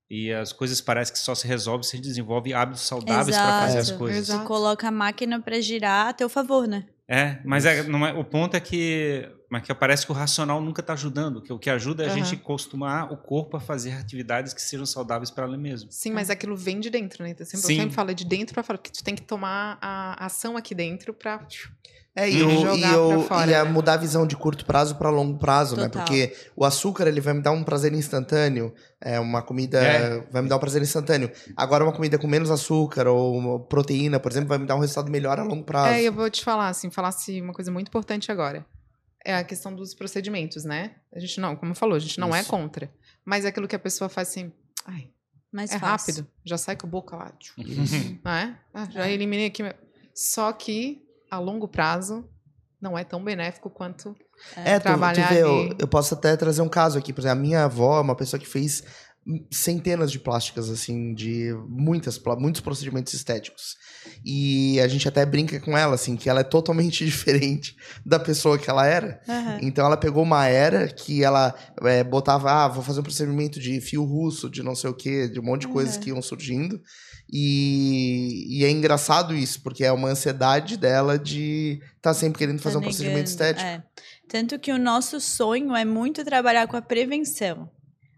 E as coisas parecem que só se resolvem se a gente desenvolve hábitos saudáveis para fazer as coisas. Exato. Coloca a máquina pra girar a teu favor, né? É, mas é, não é- o ponto é que, mas que parece que o racional nunca está ajudando. Que o que ajuda é a Aham. gente acostumar o corpo a fazer atividades que sejam saudáveis para ele mesmo. Sim, mas aquilo vem de dentro, né? Então, sempre, eu sempre falo é de dentro pra fora, porque tu tem que tomar a ação aqui dentro pra. É, e, Uhum. Jogar e, eu, fora, e a né? mudar a visão de curto prazo para longo prazo, né? Total. Porque o açúcar, ele vai me dar um prazer instantâneo. É uma comida... É. Vai me dar um prazer instantâneo. Agora, uma comida com menos açúcar ou proteína, por exemplo, vai me dar um resultado melhor a longo prazo. É, eu vou te falar, assim, falasse uma coisa muito importante agora. É a questão dos procedimentos, né? A gente não, como falou, a gente não é Isso. contra. Mas é aquilo que a pessoa faz assim, ai, Mais é fácil. rápido, já sai com a boca lá, Isso. não é? Ah, já eliminei aqui. meu- Só que a longo prazo não é tão benéfico quanto É, tu, tu trabalhar vê, eu, eu posso até trazer um caso aqui. Por exemplo, a minha avó é uma pessoa que fez centenas de plásticas, assim, de muitas, muitos procedimentos estéticos. E a gente até brinca com ela, assim, que ela é totalmente [LAUGHS] diferente da pessoa que ela era. Aham. Então ela pegou uma era que ela é, botava, ah, vou fazer um procedimento de fio russo, de não sei o quê, de um monte de coisas Uhum. que iam surgindo. E, e é engraçado isso, porque é uma ansiedade dela de estar sempre querendo fazer um Tá procedimento negando, estético. é. Tanto que o nosso sonho é muito trabalhar com a prevenção.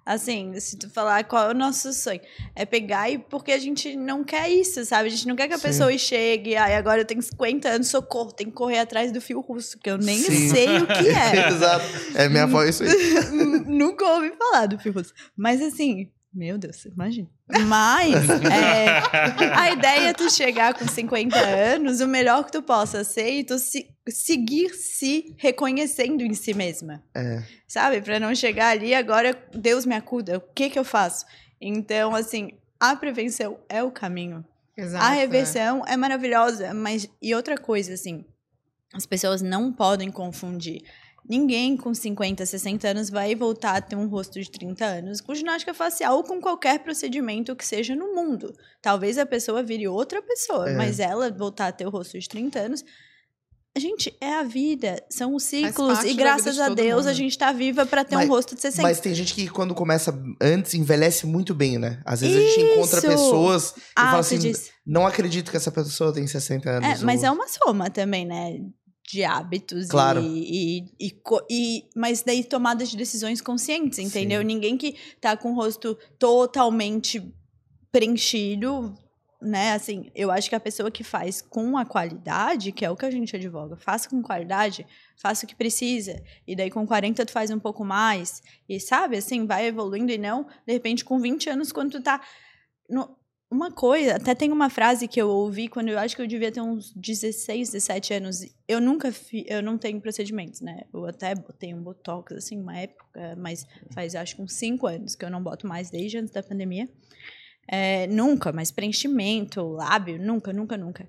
Assim, se tu falar qual é o nosso sonho, é pegar e porque a gente não quer isso, sabe? A gente não quer que a Sim. pessoa chegue, ai, agora eu tenho 50 anos, socorro, tem que correr atrás do fio russo, que eu nem Sim. sei o que é. [LAUGHS] Exato. É minha avó, é isso aí. [LAUGHS] Nunca ouvi falar do fio russo. Mas assim, meu Deus, imagina. Mas é, [LAUGHS] a ideia é tu chegar com 50 anos, o melhor que tu possa ser e tu se- seguir se reconhecendo em si mesma. É. Sabe? Pra não chegar ali, agora Deus me acuda, o que que eu faço? Então, assim, a prevenção é o caminho. Exato, A é. reversão é maravilhosa, mas e outra coisa, assim, as pessoas não podem confundir Ninguém com 50, 60 anos vai voltar a ter um rosto de 30 anos com ginástica facial ou com qualquer procedimento que seja no mundo. Talvez a pessoa vire outra pessoa, É. mas ela voltar a ter o rosto de 30 anos. Gente, é a vida, são os ciclos. E graças de a Deus a mundo. gente tá viva pra ter Mas- um rosto de 60. Mas tem gente que quando começa antes envelhece muito bem, né? Às vezes a gente encontra Isso! pessoas e ah, fala você assim, disse. não acredito que essa pessoa tem 60 anos. É, mas ou- é uma soma também, né? De hábitos Claro. e, e, e, e- Mas daí tomadas de decisões conscientes, entendeu? Sim. Ninguém que tá com o rosto totalmente preenchido, né? Assim, eu acho que a pessoa que faz com a qualidade, que é o que a gente advoga, faça com qualidade, faça o que precisa. E daí com 40 tu faz um pouco mais. E sabe, assim, vai evoluindo e não, de repente, com 20 anos, quando tu tá. no- uma coisa, até tem uma frase que eu ouvi quando eu acho que eu devia ter uns 16, 17 anos. Eu nunca fi, eu não tenho procedimentos, né? Eu até botei um botox assim uma época, mas faz acho que uns 5 anos que eu não boto mais desde antes da pandemia. É, nunca, mas preenchimento, lábio, nunca, nunca, nunca.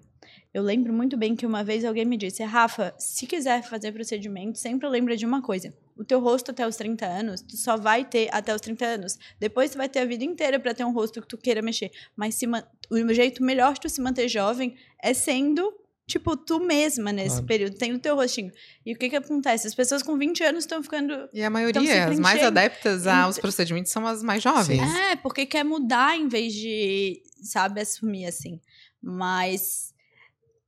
Eu lembro muito bem que uma vez alguém me disse, Rafa, se quiser fazer procedimento, sempre lembra de uma coisa. O teu rosto até os 30 anos, tu só vai ter até os 30 anos. Depois tu vai ter a vida inteira para ter um rosto que tu queira mexer. Mas se o jeito melhor de tu se manter jovem é sendo, tipo, tu mesma nesse Claro. período. Tem o teu rostinho. E o que que acontece? As pessoas com 20 anos estão ficando E a Então, maioria, as mais adeptas aos procedimentos são as mais jovens. Sim. É, porque quer mudar em vez de, sabe, assumir assim. Mas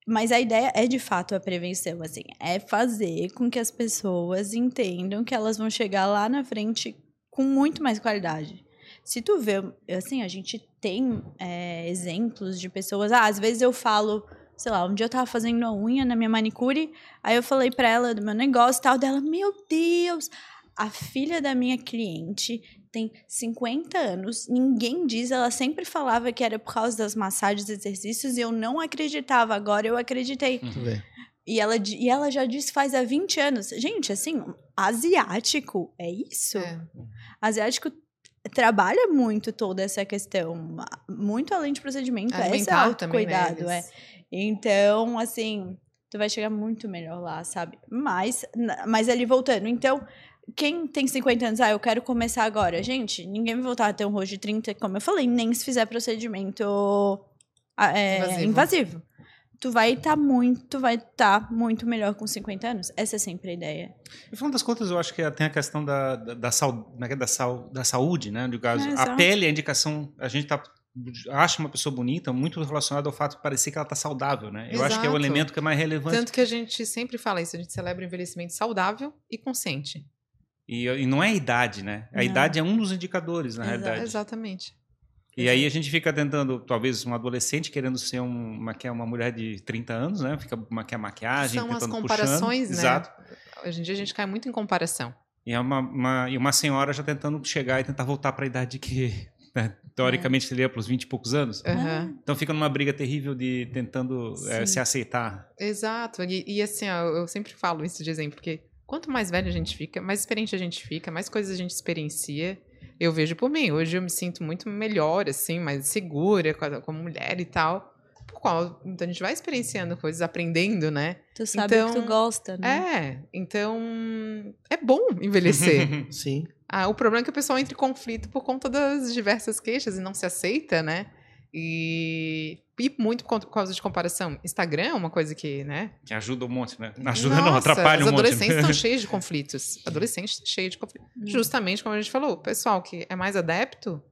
mas a ideia é de fato a prevenção, assim, é fazer com que as pessoas entendam que elas vão chegar lá na frente com muito mais qualidade. Se tu vê, assim, a gente tem é, exemplos de pessoas. Ah, às vezes eu falo, sei lá, um dia eu tava fazendo a unha na minha manicure, aí eu falei pra ela do meu negócio e tal, dela, meu Deus, a filha da minha cliente tem 50 anos, ninguém diz, ela sempre falava que era por causa das massagens e exercícios e eu não acreditava, agora eu acreditei. Vê. E ela, e ela já disse faz há 20 anos. Gente, assim, asiático é isso? É. Asiático trabalha muito toda essa questão, muito além de procedimento, É esse mental também, né? cuidado, é. Então, assim, tu vai chegar muito melhor lá, sabe? Mas, mas ali voltando, então, quem tem 50 anos, ah, eu quero começar agora. Gente, ninguém vai voltar a ter um rosto de 30, como eu falei, nem se fizer procedimento ah, é, Invasivo. invasivo. Tu vai estar muito, tu vai estar muito melhor com 50 anos. Essa é sempre a ideia. No final das contas, eu acho que tem a questão da, da, da, como é é? da, sau- da saúde, né? No caso, É, a pele, a indicação, a gente tá, acha uma pessoa bonita muito relacionado ao fato de parecer que ela está saudável, né? Eu acho que é o elemento que é mais relevante. Tanto que a gente sempre fala isso, a gente celebra o envelhecimento saudável e consciente. E, e não é a idade, né? A Não. idade é um dos indicadores, na Exa- realidade. Exatamente. E aí a gente fica tentando, talvez, um adolescente querendo ser um, uma, é uma mulher de 30 anos, né? Fica maquiar maquiagem, São as tentando comparações, puxando. né? Exato. Hoje em dia a gente cai muito em comparação. E, é uma, uma- e uma senhora já tentando chegar e tentar voltar para a idade que, né, teoricamente, seria para os 20 e poucos anos. Aham. Então fica numa briga terrível de tentando Sim. se aceitar. Exato. E, e assim, ó, eu sempre falo isso de exemplo, porque quanto mais velho a gente fica, mais experiente a gente fica, mais coisas a gente experiencia. Eu vejo por mim. Hoje eu me sinto muito melhor, assim, mais segura com como mulher e tal. Por qual? Então a gente vai experienciando coisas, aprendendo, né? Tu sabe o que Então, tu gosta, né? É. Então é bom envelhecer. [LAUGHS] Sim. Ah, o problema é que o pessoal entra em conflito por conta das diversas queixas e não se aceita, né? E, e muito por causa de comparação. Instagram é uma coisa que, né? que ajuda um monte, né? Não ajuda não, Nossa, atrapalha Os um monte. adolescentes estão cheios de conflitos. [LAUGHS] Adolescentes cheios de conflitos. Hum. Justamente como a gente falou, o pessoal que é mais adepto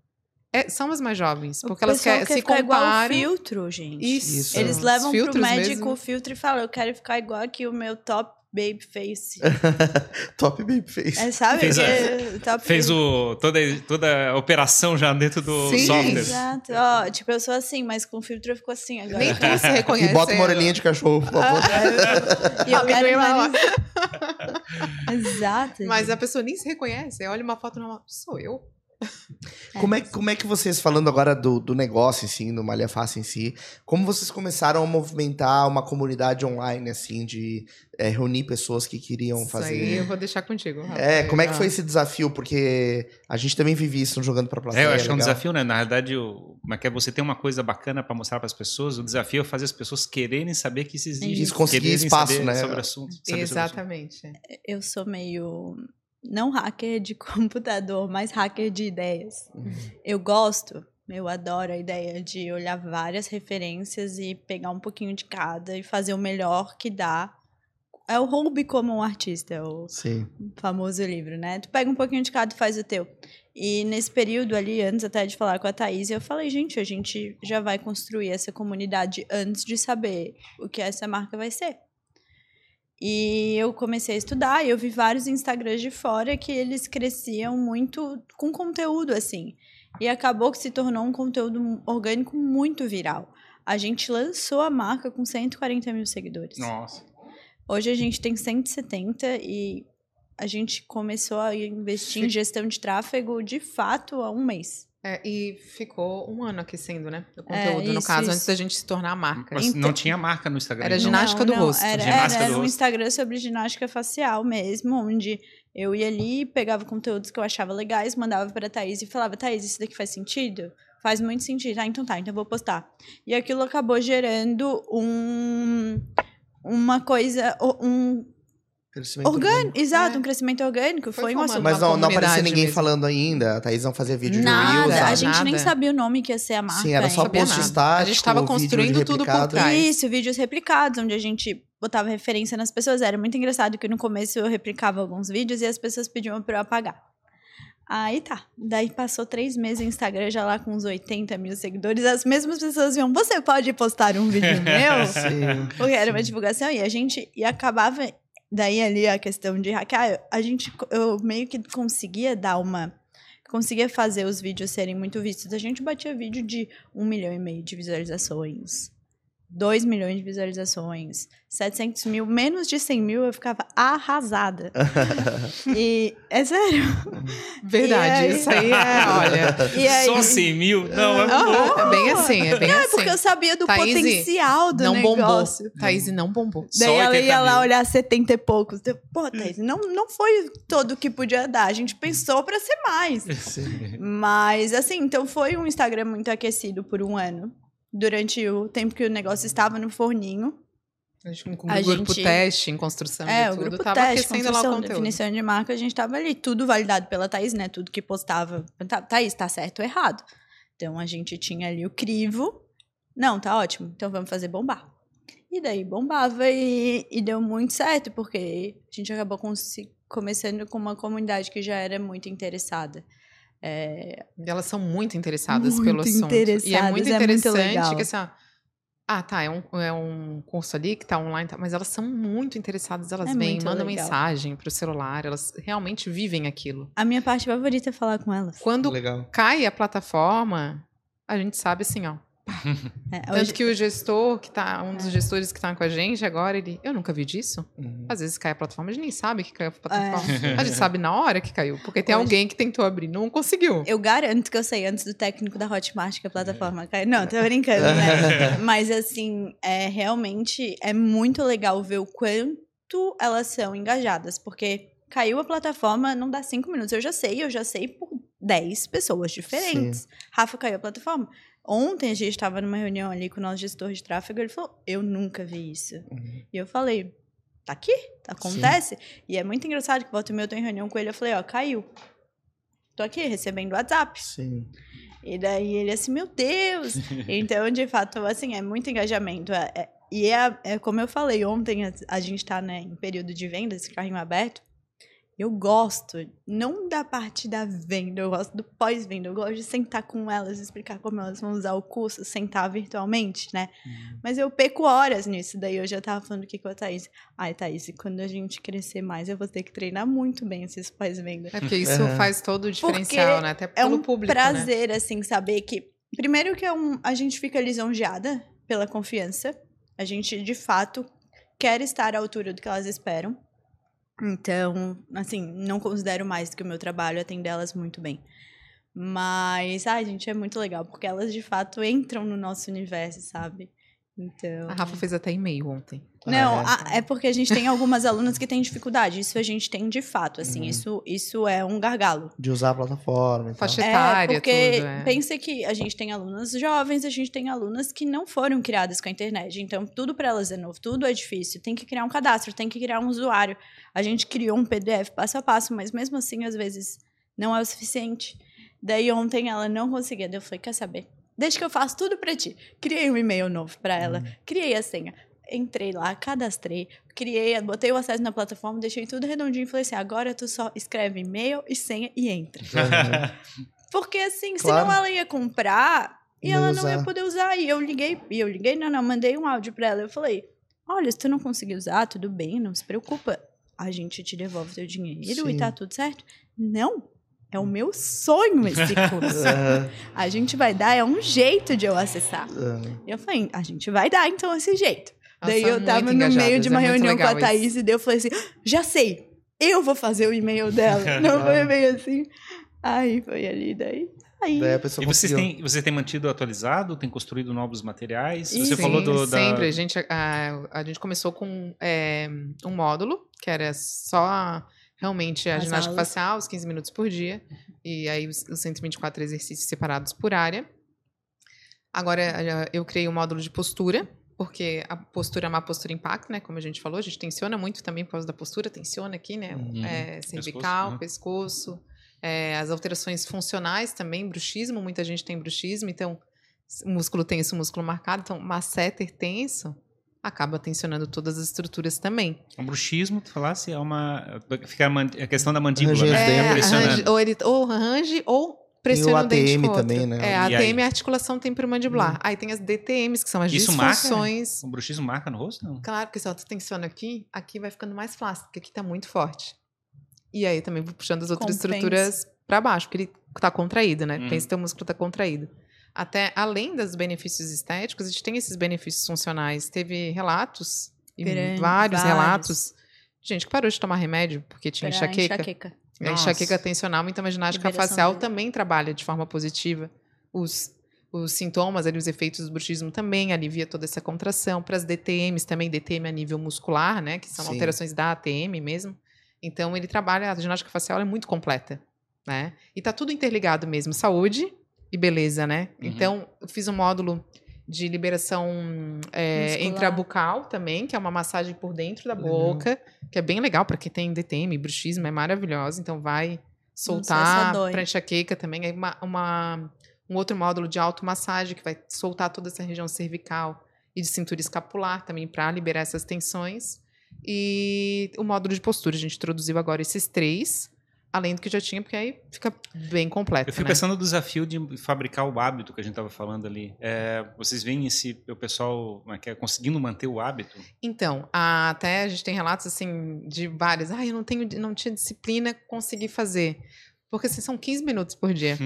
é- são as mais jovens. O Porque elas pessoal querem quer se ficar igual filtro, gente. Isso. Isso. Eles Os levam pro médico mesmo. o filtro e falam, eu quero ficar igual aqui o meu top baby face. [LAUGHS] Top baby face. É, sabe? Fez a- top Fez o, toda, toda a operação já dentro do Sim. software. Exato. Ó, tipo, eu sou assim, mas com filtro eu fico assim agora. Nem tu se E reconhece. bota uma orelhinha de cachorro, por favor. [LAUGHS] E eu quero nariz... [LAUGHS] Exato. Mas a pessoa nem se reconhece. Olha uma foto e fala, sou eu? Como é, como é que vocês, falando agora do, do negócio, assim, do Malha Fácil em si, como vocês começaram a movimentar uma comunidade online, assim, de é, reunir pessoas que queriam Isso fazer. aí eu vou deixar contigo. Rafa. É, como é que Ah. foi esse desafio? Porque a gente também vive isso jogando pra plateia. É, eu acho que é um desafio, né? Na realidade, o, como é que é você ter uma coisa bacana para mostrar para as pessoas, o desafio é fazer as pessoas quererem saber que isso existe. Isso, conseguir quererem espaço, saber né? Sobre o assunto. saber sobre o assunto. Exatamente. Eu sou meio. Não hacker de [LAUGHS] computador, mas hacker de ideias. Uhum. Eu gosto, eu adoro a ideia de olhar várias referências e pegar um pouquinho de cada e fazer o melhor que dá. É o hobby como um artista, é o Sim. famoso livro, né? Tu pega um pouquinho de cada e faz o teu. E nesse período ali, antes até de falar com a Thaís, eu falei, gente, a gente já vai construir essa comunidade antes de saber o que essa marca vai ser. E eu comecei a estudar e eu vi vários Instagrams de fora que eles cresciam muito com conteúdo, assim. E acabou que se tornou um conteúdo orgânico muito viral. A gente lançou a marca com 140 mil seguidores. Nossa. Hoje a gente tem 170 e a gente começou a investir em gestão de tráfego de fato há um mês. É, e ficou um ano aquecendo, né? O conteúdo, no isso, caso, isso. antes da gente se tornar a marca. Mas Então- não tinha marca no Instagram. Era então. ginástica do rosto. Era, Ginástica era, era do um rosto. Instagram sobre ginástica facial mesmo, onde eu ia ali, pegava conteúdos que eu achava legais, mandava pra Thaís e falava, Thaís, isso daqui faz sentido? Faz muito sentido. Ah, então tá, então eu vou postar. E aquilo acabou gerando um uma coisa, um Crescimento orgânico, exato, É. um crescimento orgânico, Foi foi, um assunto. Mas uma não, não aparecia ninguém mesmo. falando ainda. A Thaís não fazia vídeo de Nada, Reels. a nada. gente nem Nada. sabia o nome que ia ser a marca. Sim, era só post nada. estático, A gente tava vídeo construindo tudo por trás. Isso, vídeos replicados, onde a gente botava referência nas pessoas. Era muito engraçado que no começo eu replicava alguns vídeos e as pessoas pediam pra eu apagar. Aí tá. Daí passou três meses o Instagram já lá com uns 80 mil seguidores. As mesmas pessoas iam, você pode postar um vídeo [LAUGHS] meu? Sim. Porque era uma divulgação e a gente e acabava daí ali a questão de hackear, a gente eu meio que conseguia dar uma conseguia fazer os vídeos serem muito vistos. A gente batia vídeo de um milhão e meio de visualizações, 2 milhões de visualizações, 700 mil, menos de 100 mil eu ficava arrasada. [LAUGHS] e é sério. Verdade, aí- isso aí é, olha. [LAUGHS] E aí, Só 100 mil? Não, é Aham. pouco. É bem assim, é bem é assim. porque eu sabia do Thaís, potencial do não negócio. bombou. Thaís não bombou. Daí Só ela 80 ia lá olhar 70 e poucos. Eu, Pô, Thaís, não, não foi todo que podia dar. A gente pensou pra ser mais. [LAUGHS] Sim. Mas, assim, então foi um Instagram muito aquecido por um ano. Durante o tempo que o negócio estava no forninho. A gente, com A o grupo gente- teste, em construção é, de o tudo, grupo tava teste, aquecendo lá o construção, conteúdo. definição de marca, a gente tava ali. Tudo validado pela Thaís, né? Tudo que postava. Tá- Thaís, tá certo ou errado? Então, a gente tinha ali o crivo. Não, tá ótimo. Então, vamos fazer bombar. E daí, bombava e, e deu muito certo, porque a gente acabou consi- começando com uma comunidade que já era muito interessada. É, E elas são muito interessadas Muito pelo assunto. E é muito é muito interessante legal. que assim, ó, ah, tá, é um, é um curso ali que tá online, tá, mas elas são muito interessadas, elas É vêm, muito mandam legal. mensagem pro celular, elas realmente vivem aquilo. a minha parte favorita é falar com elas. Quando Legal. cai a plataforma, a gente sabe assim, ó. É, Tanto hoje- que o gestor que tá, um dos gestores que tá com a gente agora, ele, eu nunca vi disso. Uhum. Às vezes cai a plataforma, a gente nem sabe que caiu a plataforma. A gente sabe na hora que caiu, porque tem Hoje- alguém que tentou abrir, não conseguiu. Eu garanto que eu sei antes do técnico da Hotmart que a plataforma cai. Não, tô brincando, né? [LAUGHS] Mas assim, é realmente é muito legal ver o quanto elas são engajadas, porque caiu a plataforma, não dá cinco minutos. Eu já sei, eu já sei por 10 pessoas diferentes. Rafa caiu a plataforma. Ontem a gente estava numa reunião ali com o nosso gestor de tráfego, ele falou: Eu nunca vi isso. Uhum. E eu falei, tá aqui, acontece. E é muito engraçado que volta e meia eu tô em reunião com ele, eu falei, ó, caiu. Tô aqui recebendo WhatsApp. Sim. E daí ele assim, meu Deus! [LAUGHS] então, de fato, assim, é muito engajamento. É- é- e é, é como eu falei ontem, a, a gente tá né, em período de venda, esse carrinho aberto. Eu gosto, não da parte da venda, eu gosto do pós-venda. Eu gosto de sentar com elas, explicar como elas vão usar o curso, sentar virtualmente, né? Mas eu peco horas nisso. Daí eu já tava falando aqui com a Thaís. Ai, Thaís, e quando a gente crescer mais, eu vou ter que treinar muito bem esses pós-venda. É porque isso Aham. faz todo o diferencial, né? Até É pelo um público, né? prazer, assim, saber que. Primeiro que é um, a gente fica lisonjeada pela confiança. A gente, de fato, quer estar à altura do que elas esperam. Então, assim, não considero mais do que o meu trabalho atender elas muito bem. Mas, ai, gente, é muito legal, porque elas de fato entram no nosso universo, sabe? Então. A Rafa fez até e-mail ontem. Não, É. a- é porque a gente tem algumas alunas que têm dificuldade. Isso a gente tem de fato, assim. Uhum. Isso, isso é um gargalo. De usar a plataforma e tal. Faixa É, etária, porque tudo. É. pensa que a gente tem alunas jovens, a gente tem alunas que não foram criadas com a internet. Então, tudo para elas é novo, tudo é difícil. Tem que criar um cadastro, tem que criar um usuário. A gente criou um PDF passo a passo, mas mesmo assim, às vezes, não é o suficiente. Daí, ontem, ela não conseguia. Daí eu falei, quer saber? Desde que eu faço tudo pra ti. Criei um e-mail novo pra ela, Uhum. criei a senha. Entrei lá, cadastrei, criei, botei o acesso na plataforma, deixei tudo redondinho e falei assim: agora tu só escreve e-mail e senha e entra. Uhum. [LAUGHS] Porque assim, Claro. senão ela ia comprar e Não ela ia não ia usar. poder usar. E eu liguei, e eu liguei, não, não, mandei um áudio pra ela. Eu falei: olha, se tu não conseguir usar, tudo bem, não se preocupa. A gente te devolve teu dinheiro e Sim. tá tudo certo. Não. É o meu sonho esse [LAUGHS] curso. A gente vai dar, é um jeito de eu acessar. E eu falei, a gente vai dar então esse jeito. Elas daí eu tava no meio de uma é reunião com a legal isso. Thaís e daí eu falei assim: já sei, eu vou fazer o e-mail dela. [LAUGHS] Não foi bem assim. Aí foi ali, daí. Aí. Daí a pessoa E vocês conseguiu. têm, você tem mantido atualizado, tem construído novos materiais? Sim, Você falou do, da... Sempre. A gente, a, a gente começou com é, um módulo, que era só realmente a As ginástica aulas. facial, os 15 minutos por dia. E aí os, os 124 exercícios separados por área. Agora eh, eu criei um módulo de postura, porque a postura é uma postura impacto, né? Como a gente falou, a gente tensiona muito também por causa da postura, tensiona aqui, né? Uhum. É, cervical, uhum. pescoço. É, as alterações funcionais também, bruxismo, muita gente tem bruxismo, então músculo tenso, músculo marcado, então masseter tenso acaba tensionando todas as estruturas também. O bruxismo, tu falasse, é uma... Fica a, man- a questão da mandíbula, né? É, ou, ele, ou range ou pressiona o dente ATM com o outro. também, né? É, a ATM é a articulação temporomandibular. Aí tem as DTMs, que são as Isso marca? disfunções. O bruxismo marca no rosto, não? Claro, porque se ela tensiona aqui, aqui vai ficando mais flácido, porque aqui tá muito forte. E aí também vou puxando as outras Compensa. estruturas para baixo, porque ele tá contraído, né? Uhum. Pensa que teu músculo tá contraído. Até além dos benefícios estéticos, a gente tem esses benefícios funcionais. Teve relatos, e vários, vários. relatos, de gente que parou de tomar remédio porque tinha pra enxaqueca. enxaqueca. A enxaqueca tensional, então a ginástica facial também trabalha de forma positiva. Os, os sintomas, ali, os efeitos do bruxismo também alivia toda essa contração. Para as DTMs também, DTM a nível muscular, né? Que são Sim. alterações da ATM mesmo. Então ele trabalha, a ginástica facial é muito completa, né? E tá tudo interligado mesmo, saúde e beleza, né? Uhum. Então eu fiz um módulo de liberação é, intrabucal também, que é uma massagem por dentro da Legal. boca, que é bem legal para quem tem DTM, bruxismo, é maravilhosa. Então vai soltar para enxaqueca também. Aí uma, uma- um outro módulo de automassagem que vai soltar toda essa região cervical e de cintura escapular também para liberar essas tensões. E o módulo de postura, a gente introduziu agora esses três, além do que já tinha, porque aí fica bem completo. Eu fico né? pensando no desafio de fabricar o hábito que a gente estava falando ali. É, vocês veem esse, o pessoal é é, conseguindo manter o hábito? Então, a- até a gente tem relatos assim de vários. Ah, eu não tenho, não tinha disciplina, consegui fazer. Porque assim, são 15 minutos por dia.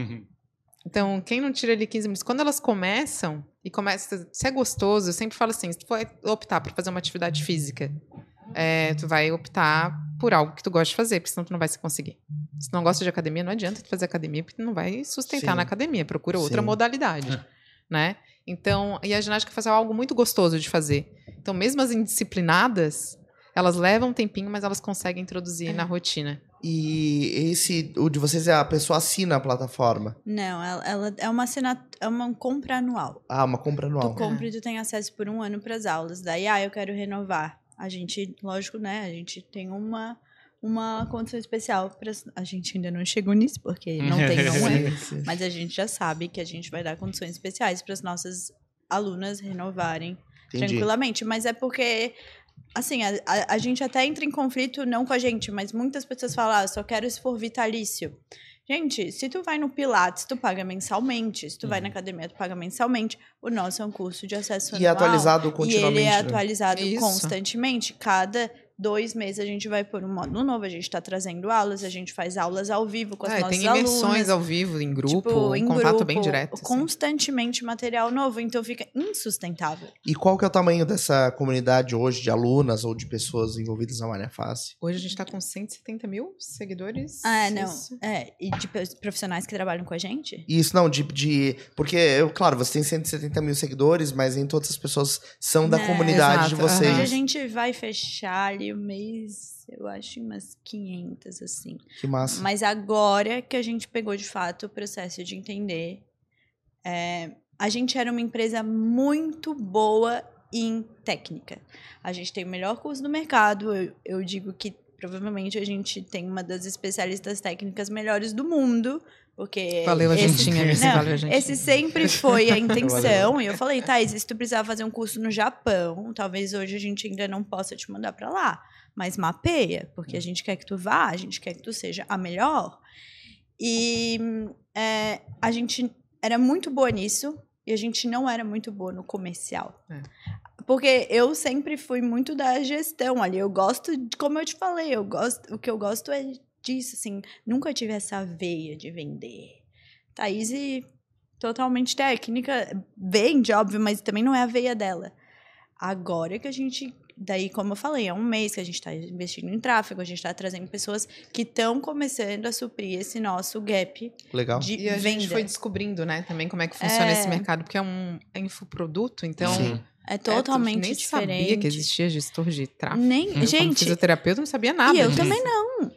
Então, quem não tira ali 15 minutos, quando elas começam e começa, se é gostoso, eu sempre falo assim, se tu for optar por fazer uma atividade física, é, tu vai optar por algo que tu gosta de fazer, porque senão tu não vai se conseguir. Se tu não gosta de academia, não adianta tu fazer academia, porque tu não vai sustentar Sim. na academia, procura outra Sim. modalidade, né? Então, e a ginástica facial é algo muito gostoso de fazer. Então, mesmo as indisciplinadas, elas levam um tempinho, mas elas conseguem introduzir É. na rotina. E esse, o de vocês é a pessoa assina a plataforma. Não, ela, ela é uma assina, é uma compra anual. Ah, uma compra anual. Tu compra e tu tem acesso por um ano para as aulas. Daí, ah, eu quero renovar. A gente, lógico, né? A gente tem uma, uma condição especial para A gente ainda não chegou nisso, porque [LAUGHS] não tem não é. Mas a gente já sabe que a gente vai dar condições especiais para as nossas alunas renovarem Entendi. tranquilamente. Mas é porque, assim, a, a, a gente até entra em conflito, não com a gente, mas muitas pessoas falam, ah, só quero se for vitalício. Gente, se tu vai no Pilates, tu paga mensalmente. Se tu vai na academia, tu paga mensalmente. O nosso é um curso de acesso E é anual. atualizado E continuamente. ele é né? atualizado Isso. constantemente. Cada dois meses a gente vai por um módulo novo, a gente está trazendo aulas, a gente faz aulas ao vivo com as É, nossas tem imersões alunas. ao vivo, em grupo, tipo, um em contato grupo, bem direto. assim. Constantemente material novo, então fica insustentável. E qual que é o tamanho dessa comunidade hoje de alunas ou de pessoas envolvidas na Malha Face? Hoje a gente tá com 170 mil seguidores. Ah, não. isso? É, e de profissionais que trabalham com a gente? Isso não, de, de. Porque, eu, claro, você tem 170 mil seguidores, mas nem todas as pessoas são da Né, comunidade de exato, vocês. Hoje a gente vai fechar ali o mês, eu acho, umas 500, assim. Que massa. Mas agora que a gente pegou de fato o processo de entender, é, a gente era uma empresa muito boa em técnica. A gente tem o melhor curso do mercado. Eu, eu digo que provavelmente a gente tem uma das especialistas técnicas melhores do mundo. Porque Valeu a esse- gentinha, Alice, Não, valeu a gentinha. esse sempre foi a [LAUGHS] intenção. e eu falei, Thais, se tu precisar fazer um curso no Japão, talvez hoje a gente ainda não possa te mandar para lá. Mas mapeia, porque a gente quer que tu vá, a gente quer que tu seja a melhor. E é, a gente era muito boa nisso e a gente não era muito boa no comercial. É. Porque eu sempre fui muito da gestão ali. Eu gosto, de, como eu te falei, eu gosto, o que eu gosto é disso, assim. Nunca tive essa veia de vender. Thaís, totalmente técnica, vende, óbvio, mas também não é a veia dela. Agora que a gente. Daí, como eu falei, é um mês que a gente está investindo em tráfego, a gente está trazendo pessoas que estão começando a suprir esse nosso gap Legal. de E a venda. gente foi descobrindo, né, também como é que funciona É. esse mercado, porque é um é infoproduto, então Sim. É é, totalmente nem diferente. sabia que existia gestor de tráfego. Nem, Eu, como gente, fisioterapeuta, não sabia nada. e eu disso. também não.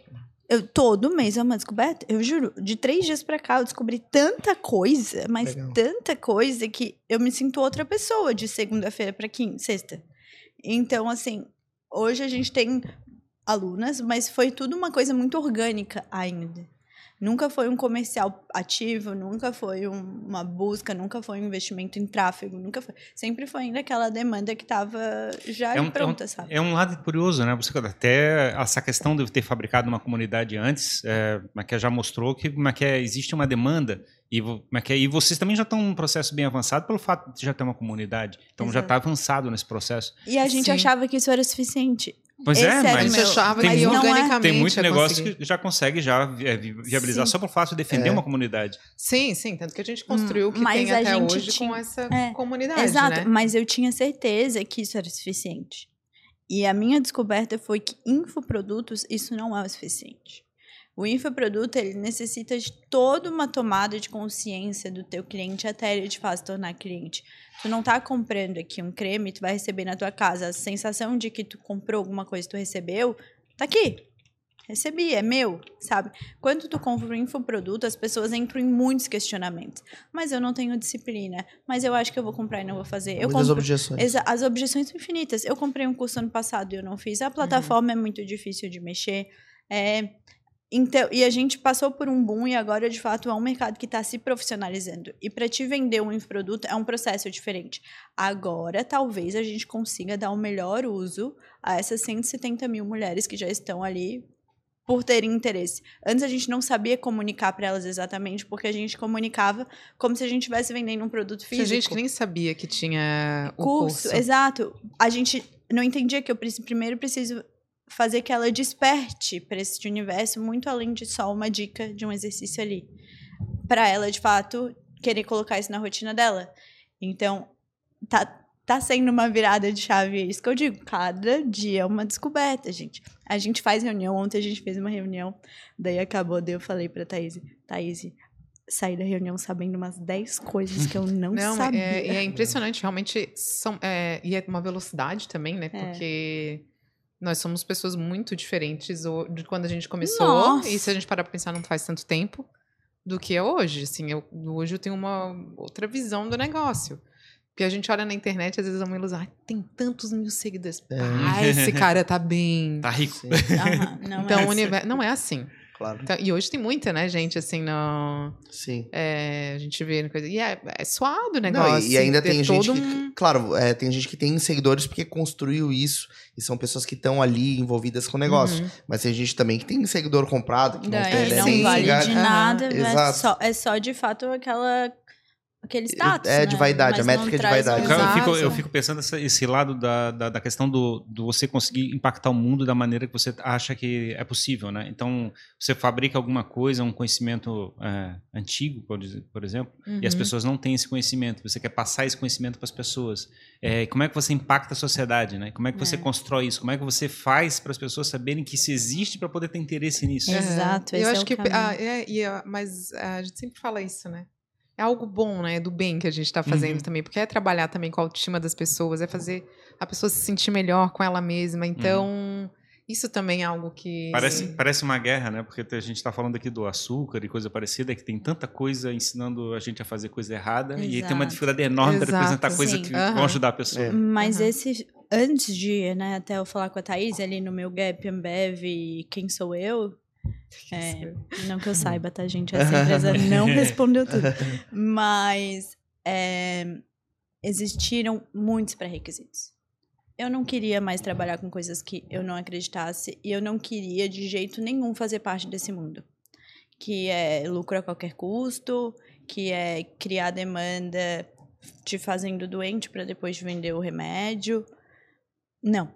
Eu, todo mês é uma descoberta. Eu juro, de três dias pra cá eu descobri tanta coisa, mas Legal. tanta coisa que eu me sinto outra pessoa de segunda-feira pra quinta, sexta. Então, assim, hoje a gente tem alunas, mas foi tudo uma coisa muito orgânica ainda. Nunca foi um comercial ativo, nunca foi um- uma busca, nunca foi um investimento em tráfego, nunca foi. Sempre foi ainda aquela demanda que estava já É um- pronta, sabe? É um lado curioso, né? Você até essa questão de ter fabricado uma comunidade antes, é, mas que já mostrou que, mas que é, existe uma demanda e, mas que, e vocês também já estão num processo bem avançado pelo fato de já ter uma comunidade. Então já Exato. está avançado nesse processo. E a gente Sim. achava que isso era suficiente. Pois Esse é, o mas meu- achava tem muito- organicamente tem muito negócio conseguir. que já consegue já é, vi- viabilizar Sim. só por fato de defender É. uma comunidade. Sim, sim, tanto que a gente construiu o que mas tem a até gente hoje tinha- com essa é, comunidade, Exato, né? mas eu tinha certeza que isso era suficiente. E a minha descoberta foi que infoprodutos, isso não é o suficiente. O infoproduto, ele necessita de toda uma tomada de consciência do teu cliente até ele te faz tornar cliente. Tu não tá comprando aqui um creme, tu vai receber na tua casa. A sensação de que tu comprou alguma coisa e tu recebeu, tá aqui. Recebi, é meu, sabe? Quando tu compra um infoproduto, as pessoas entram em muitos questionamentos. Mas eu não tenho disciplina. Mas eu acho que eu vou comprar e não vou fazer. Eu Muitas compro... objeções. As objeções são infinitas. Eu comprei um curso ano passado e eu não fiz. A plataforma é muito difícil de mexer. É, então, e a gente passou por um boom e agora, de fato, é um mercado que está se profissionalizando. E para te vender um infoproduto é um processo diferente. Agora, talvez a gente consiga dar o melhor uso a essas 170 mil mulheres que já estão ali por terem interesse. Antes a gente não sabia comunicar para elas exatamente, porque a gente comunicava como se a gente estivesse vendendo um produto Tinha físico gente que nem sabia que tinha o curso, curso. exato. A gente não entendia que eu preci- primeiro preciso fazer que ela desperte para esse universo muito além de só uma dica de um exercício ali, para ela de fato querer colocar isso na rotina dela. Então, tá tá sendo uma virada de chave, é isso que eu digo, cada dia é uma descoberta, gente. A gente faz reunião, ontem a gente fez uma reunião, daí acabou, daí eu falei pra Thaís, Thaís, saí da reunião sabendo umas 10 coisas que eu [LAUGHS] não, Não, sabia. é, é impressionante, realmente são é, e é uma velocidade também, né? É. Porque nós somos pessoas muito diferentes de quando a gente começou Nossa. e se a gente parar pra pensar não faz tanto tempo do que é hoje. Assim, eu, hoje eu tenho uma outra visão do negócio. Porque a gente olha na internet, às vezes é uma ilusão. Ai, tem tantos mil seguidores. É. Ah, esse cara tá bem. Tá rico. Sim, Aham, não então, é o universo. Não é assim. Claro. Então, e hoje tem muita, né, gente, assim, no, Sim. é, a gente vê coisa. E é, é suado o Não, negócio. e, e ainda tem gente que, um- claro, é, tem gente que tem seguidores porque construiu isso e são pessoas que estão ali envolvidas com o negócio. Uhum. Mas tem gente também que tem seguidor comprado, que não Daí tem não vale de nada, é exato. só, é só de fato aquela aquele status. É, de né? vaidade, Mas a métrica de traz vaidade. Eu, eu fico, eu fico pensando essa- esse lado da, da, da questão do, do você conseguir impactar o mundo da maneira que você acha que é possível, né? Então, você fabrica alguma coisa, um conhecimento é, antigo, por, por exemplo, e as Uhum. pessoas não têm esse conhecimento. Você quer passar esse conhecimento para as pessoas. É, como é que você impacta a sociedade, né? Como é que você É. constrói isso? Como é que você faz para as pessoas saberem que isso existe para poder ter interesse nisso? É. Exato, Eu esse é acho o que, ah, é, e, ah, mas ah, a gente sempre fala isso, né? É algo bom, né? Do bem que a gente está fazendo Uhum. também, porque é trabalhar também com a autoestima das pessoas, é fazer a pessoa se sentir melhor com ela mesma. Então, isso também é algo que. Parece, parece uma guerra, né? Porque a gente está falando aqui do açúcar e coisa parecida, que tem tanta coisa ensinando a gente a fazer coisa errada e tem uma Exato. dificuldade enorme para Exato, representar coisas sim. que Aham. vão ajudar a pessoa. É. Mas esse, antes de, né, até eu falar com a Thaís ali no meu Gap Ambev, Quem Sou Eu? É, não que eu saiba, tá, gente? Essa empresa [LAUGHS] não respondeu tudo. [LAUGHS] Mas é, existiram muitos pré-requisitos. Eu não queria mais trabalhar com coisas que eu não acreditasse e eu não queria de jeito nenhum fazer parte desse mundo. Que é lucro a qualquer custo, que é criar demanda te fazendo doente para depois vender o remédio. Não.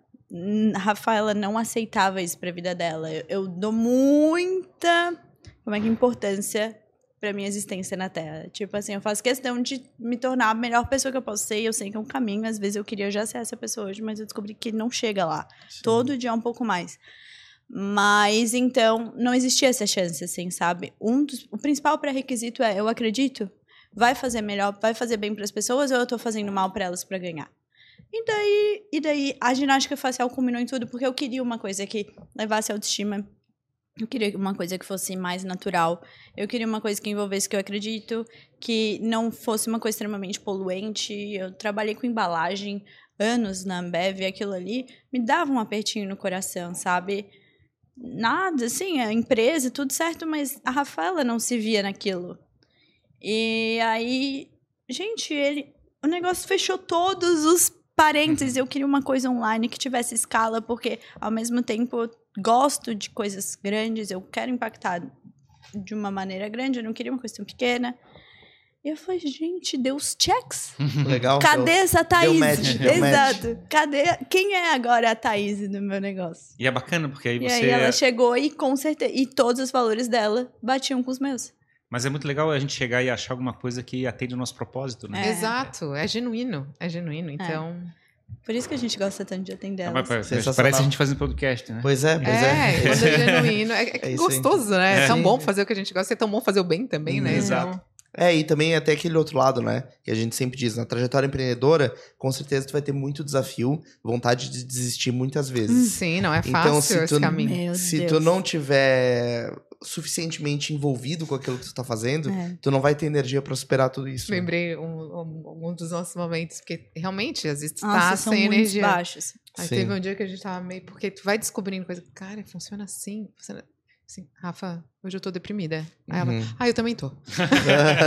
Rafaela não aceitava isso para a vida dela. Eu, eu dou muita como é que importância para minha existência na Terra. Tipo assim, eu faço questão de me tornar a melhor pessoa que eu posso ser. e Eu sei que é um caminho, às vezes eu queria já ser essa pessoa hoje, mas eu descobri que não chega lá. Todo dia é um pouco mais. Mas então, não existia essa chance, assim, sabe? Um dos, o principal pré-requisito é: eu acredito, vai fazer melhor, vai fazer bem para as pessoas ou eu tô fazendo mal para elas para ganhar? E daí, e daí a ginástica facial culminou em tudo porque eu queria uma coisa que levasse a autoestima. Eu queria uma coisa que fosse mais natural. Eu queria uma coisa que envolvesse que eu acredito, que não fosse uma coisa extremamente poluente. Eu trabalhei com embalagem anos na Ambev e aquilo ali me dava um apertinho no coração, sabe? Nada, assim, a empresa, tudo certo, mas a Rafaela não se via naquilo. E aí, gente, ele, o negócio fechou todos os parênteses. Eu queria uma coisa online que tivesse escala, porque ao mesmo tempo eu gosto de coisas grandes, eu quero impactar de uma maneira grande, eu não queria uma coisa tão pequena. E eu falei, gente, [LAUGHS] deu os checks. Legal. Cadê essa Thaís? match, deu Exato. Cadê? Quem é agora a Thaís do meu negócio? E é bacana, porque aí E você. aí ela chegou e com certeza. E todos os valores dela batiam com os meus. Mas é muito legal a gente chegar e achar alguma coisa que atende o nosso propósito, né? É. Exato, é genuíno. É genuíno. Então. Por isso que a gente gosta tanto de atender Ah, elas. mas parece, a gente fazendo podcast, né? Pois é, pois é. É, quando é genuíno. É, é É gostoso, né? É, É. tão Sim. bom fazer o que a gente gosta, é tão bom fazer o bem também, né? Exato. Então, É, e também até aquele outro lado, né? Que a gente sempre diz, na trajetória empreendedora, com certeza tu vai ter muito desafio, vontade de desistir muitas vezes. sim, não é Então, fácil se esse tu- caminho. Meu Se Deus. tu não tiver suficientemente envolvido com aquilo que tu tá fazendo, É. tu não vai ter energia pra superar tudo isso. né? Lembrei um, um, um dos nossos momentos, porque realmente, às vezes, tu Nossa, tá são sem energia. baixos. Aí Sim. teve um dia que a gente tava meio. Porque tu vai descobrindo coisa. Cara, funciona assim. Funciona assim. Rafa, hoje eu tô deprimida. Aí ela. Uhum. Ah, eu também tô. [LAUGHS]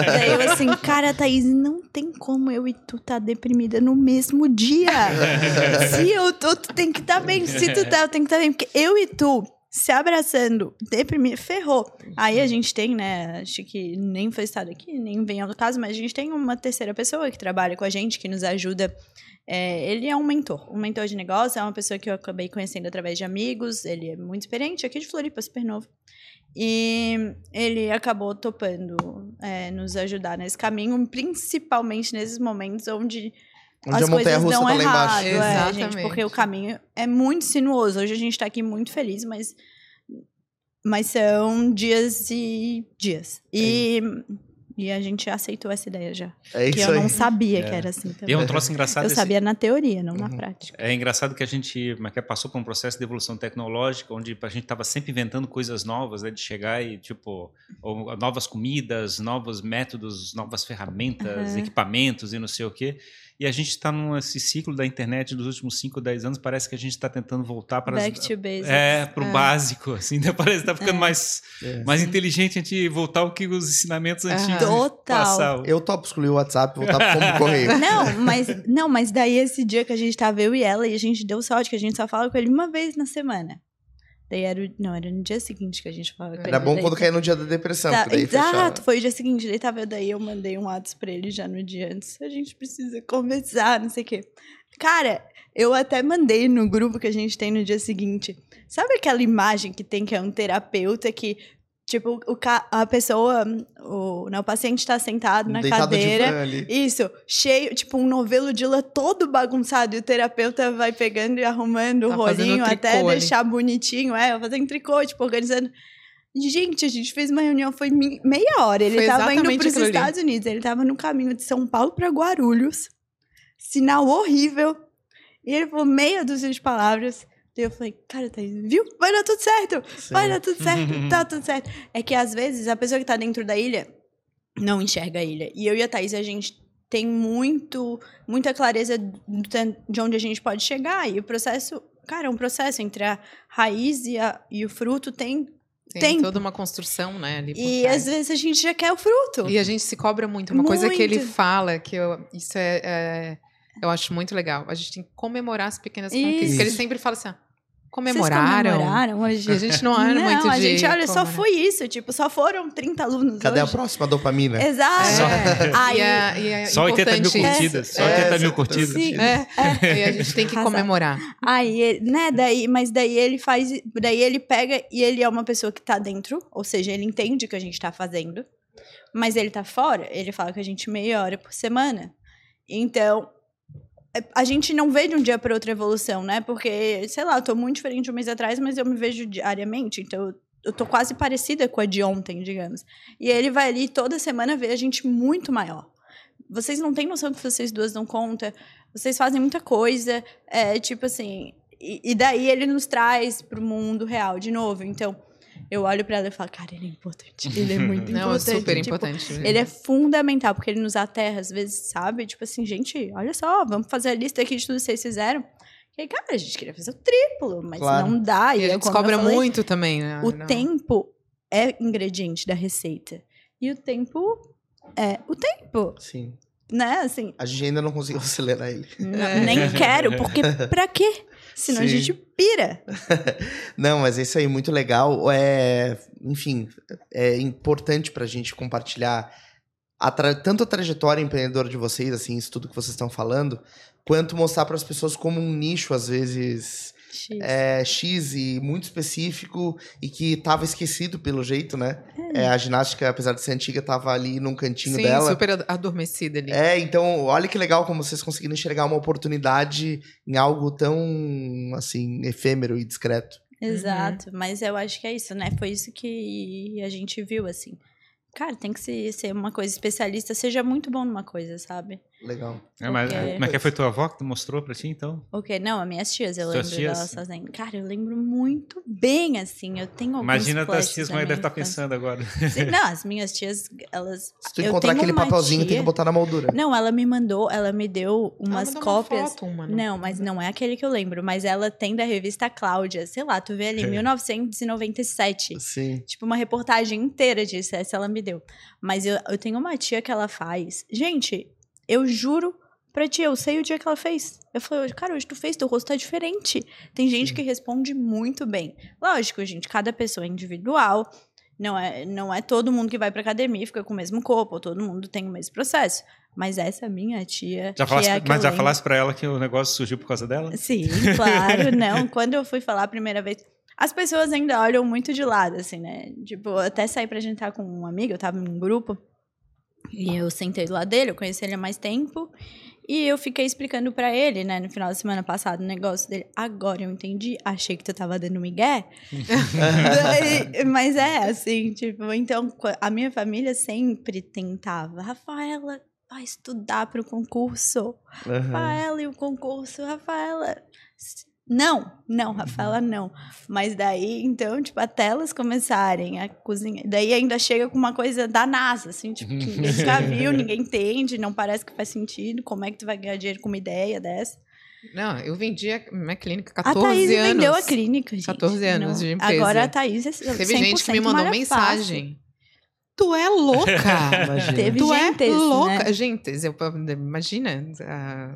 Daí eu assim, cara, Thaís, não tem como eu e tu tá deprimida no mesmo dia. [LAUGHS] Se eu tô, tu tem que estar bem. Se tu tá, eu tenho que estar bem. Porque eu e tu se abraçando, deprimida, ferrou. Aí a gente tem, né, acho que nem foi estado aqui, nem vem ao caso, mas a gente tem uma terceira pessoa que trabalha com a gente, que nos ajuda. É, ele é um mentor, um mentor de negócio, é uma pessoa que eu acabei conhecendo através de amigos, ele é muito experiente, aqui de Floripa, super novo. E ele acabou topando é, nos ajudar nesse caminho, principalmente nesses momentos onde Onde as coisas russa dão tá lá errado, embaixo. é, Exatamente. gente, porque o caminho é muito sinuoso. Hoje a gente tá aqui muito feliz, mas mas são dias e dias. E, e a gente aceitou essa ideia já. É que eu aí. não sabia É. que era assim E também. é um troço engraçado. Eu esse- sabia na teoria, não na Uhum. prática. É engraçado que a gente é que é, passou por um processo de evolução tecnológica, onde a gente estava sempre inventando coisas novas, né, de chegar e tipo ou novas comidas, novos métodos, novas ferramentas, Aham. equipamentos e não sei o quê. E a gente está nesse ciclo da internet dos últimos 5, 10 anos, parece que a gente está tentando voltar para Back to basics. é, pro É. básico, assim, né? parece que tá ficando É. mais, É. mais inteligente a gente voltar ao que os ensinamentos antigos Total. passavam. Eu topo excluir o WhatsApp e voltar pro como correio. [LAUGHS] Não, mas não, mas daí esse dia que a gente tava eu e ela e a gente deu sorte que a gente só fala com ele uma vez na semana. Daí era, o- não, era no dia seguinte que a gente falava. Era bom daí quando caía no dia da depressão, Tá, daí exato, fechava. foi o dia seguinte. Daí tava, daí eu mandei um WhatsApp pra ele já no dia antes. A gente precisa conversar, não sei o quê. Cara, eu até mandei no grupo que a gente tem no dia seguinte. Sabe aquela imagem que tem que é um terapeuta que, tipo, o, ca- a pessoa, o, não, o paciente tá sentado na Deitado no cadeira. Isso, cheio, tipo um novelo de lã todo bagunçado e o terapeuta vai pegando e arrumando o Tá fazendo rolinho até ali. deixar bonitinho, é, fazendo tricô, tipo, organizando. Gente, a gente fez uma reunião, foi meia hora. Ele Foi tava indo aquilo ali. Estados Unidos, ele tava no caminho de São Paulo pra Guarulhos. Sinal horrível. E ele falou meia dúzia de palavras. Daí eu falei, cara, Thaís, viu? Vai dar tudo certo. Vai dar tudo certo, [LAUGHS] tá tudo certo. É que às vezes a pessoa que tá dentro da ilha não enxerga a ilha. E eu e a Thaís, a gente tem muito, muita clareza de onde a gente pode chegar. E o processo, cara, é um processo entre a raiz e, a- e o fruto tem. Tem Tempo. toda uma construção, né? Ali por E trás. às vezes a gente já quer o fruto. E a gente se cobra muito. Uma coisa que ele Muito. fala, que eu, isso é, é- Eu acho muito legal. A gente tem que comemorar as pequenas Isso. conquistas. Que ele sempre fala assim: ó, Vocês comemoraram. comemoraram hoje? A gente não [LAUGHS] é não, muito de. a gente, olha, só foi isso. Tipo, só foram 30 alunos Cadê a hoje. próxima dopamina? Exato. É, Aí- e é, e é Só 80 mil isso. curtidas. Só É, 80 mil é, curtidas. Sim. É, e a gente tem que comemorar. Aí, né, daí, mas daí ele faz, daí ele pega e ele é uma pessoa que tá dentro, ou seja, ele entende o que a gente tá fazendo, mas ele tá fora, ele fala que a gente meia hora por semana. Então, é, a gente não vê de um dia para outro evolução, né? Porque, sei lá, eu tô muito diferente um mês atrás, mas eu me vejo diariamente, então eu- tô quase parecida com a de ontem, digamos. E ele vai ali toda semana ver a gente muito maior. Vocês não têm noção que vocês duas dão conta. Vocês fazem muita coisa. É tipo assim. E, e daí ele nos traz pro mundo real de novo. Então, eu olho pra ela e falo, cara, ele é importante. Ele é [LAUGHS] muito Não, é importante. super Tipo, importante. ele é fundamental, porque ele nos aterra, às vezes, sabe? Tipo assim, gente, olha só, vamos fazer a lista aqui de tudo que vocês fizeram. E aí, cara, a gente queria fazer o triplo, mas Claro. não dá. E a é gente cobra falei, muito também, né? O Não. tempo é ingrediente da receita. E o tempo é o tempo, Sim. né? Assim, A gente ainda não conseguiu acelerar ele. N- É. Nem [LAUGHS] quero, porque pra quê? Senão a Sim. gente pira. [LAUGHS] Não, mas é isso aí, muito legal. É, enfim, é importante pra gente compartilhar a tra- tanto a trajetória empreendedora de vocês, assim, isso tudo que vocês estão falando, quanto mostrar para as pessoas como um nicho, às vezes, é, X e muito específico e que estava esquecido pelo jeito, né? É, a ginástica, apesar de ser antiga, estava ali num cantinho Sim, dela. super ad- adormecida ali. É, então, olha que legal como vocês conseguiram enxergar uma oportunidade em algo tão, assim, efêmero e discreto. Exato, mas eu acho que é isso, né? Foi isso que a gente viu, assim. Cara, tem que se- ser uma coisa especialista, seja muito bom numa coisa, sabe? Legal. É, mas, Como é que foi tua avó que mostrou pra ti, então? Ok, não, as minhas tias, eu Suas lembro tias? delas fazendo. Cara, eu lembro muito bem, assim. Eu tenho alguns Imagina as tias é que deve estar infância. pensando agora. Sim, Não, as minhas tias, elas. Se tu eu encontrar tenho aquele papelzinho, tem tia- que botar na moldura. Não, ela me mandou, ela me deu umas cópias. Uma foto, uma, né? Não, mas não é aquele que eu lembro. Mas ela tem da revista Cláudia. Sei lá, tu vê ali, 1997. Sim. Tipo, uma reportagem inteira disso. Essa ela me deu. Mas eu, eu tenho uma tia que ela faz. Gente, eu juro pra ti, eu sei o dia que ela fez. Eu falei, cara, hoje tu fez, teu rosto tá diferente. Tem gente Sim. que responde muito bem. Lógico, gente, cada pessoa é individual. Não é, não é todo mundo que vai pra academia e fica com o mesmo corpo, ou todo mundo tem o mesmo processo. Mas essa minha tia. Já falasse, é mas já lembro- falasse pra ela que o negócio surgiu por causa dela? Sim, [LAUGHS] claro, não. Quando eu fui falar a primeira vez, as pessoas ainda olham muito de lado, assim, né? Tipo, até saí pra jantar com um amigo, eu tava em um grupo, e eu sentei do lado dele, eu conheci ele há mais tempo, e eu fiquei explicando pra ele, né, no final da semana passada, o negócio dele. Agora eu entendi, achei que tu tava dando migué. Daí- [LAUGHS] mas é, assim, tipo, então, a minha família sempre tentava, Rafaela, vai estudar pro concurso. Aham. Rafaela e o concurso, Rafaela. Não, não, Rafaela, não. Mas daí, então, tipo, até elas começarem a cozinhar. Daí ainda chega com uma coisa da NASA, assim, tipo, que [LAUGHS] ninguém já viu, ninguém entende, não parece que faz sentido. Como é que tu vai ganhar dinheiro com uma ideia dessa? Não, eu vendi a minha clínica a 14 Thaís anos. vendeu a clínica, gente. 14 anos Não. de empresa. Agora a Thaís é Teve gente que me 100% mandou mensagem. Tu é louca! Imagina. [LAUGHS] Teve tu gente, é louca. né? Gente, eu, imagina, ah,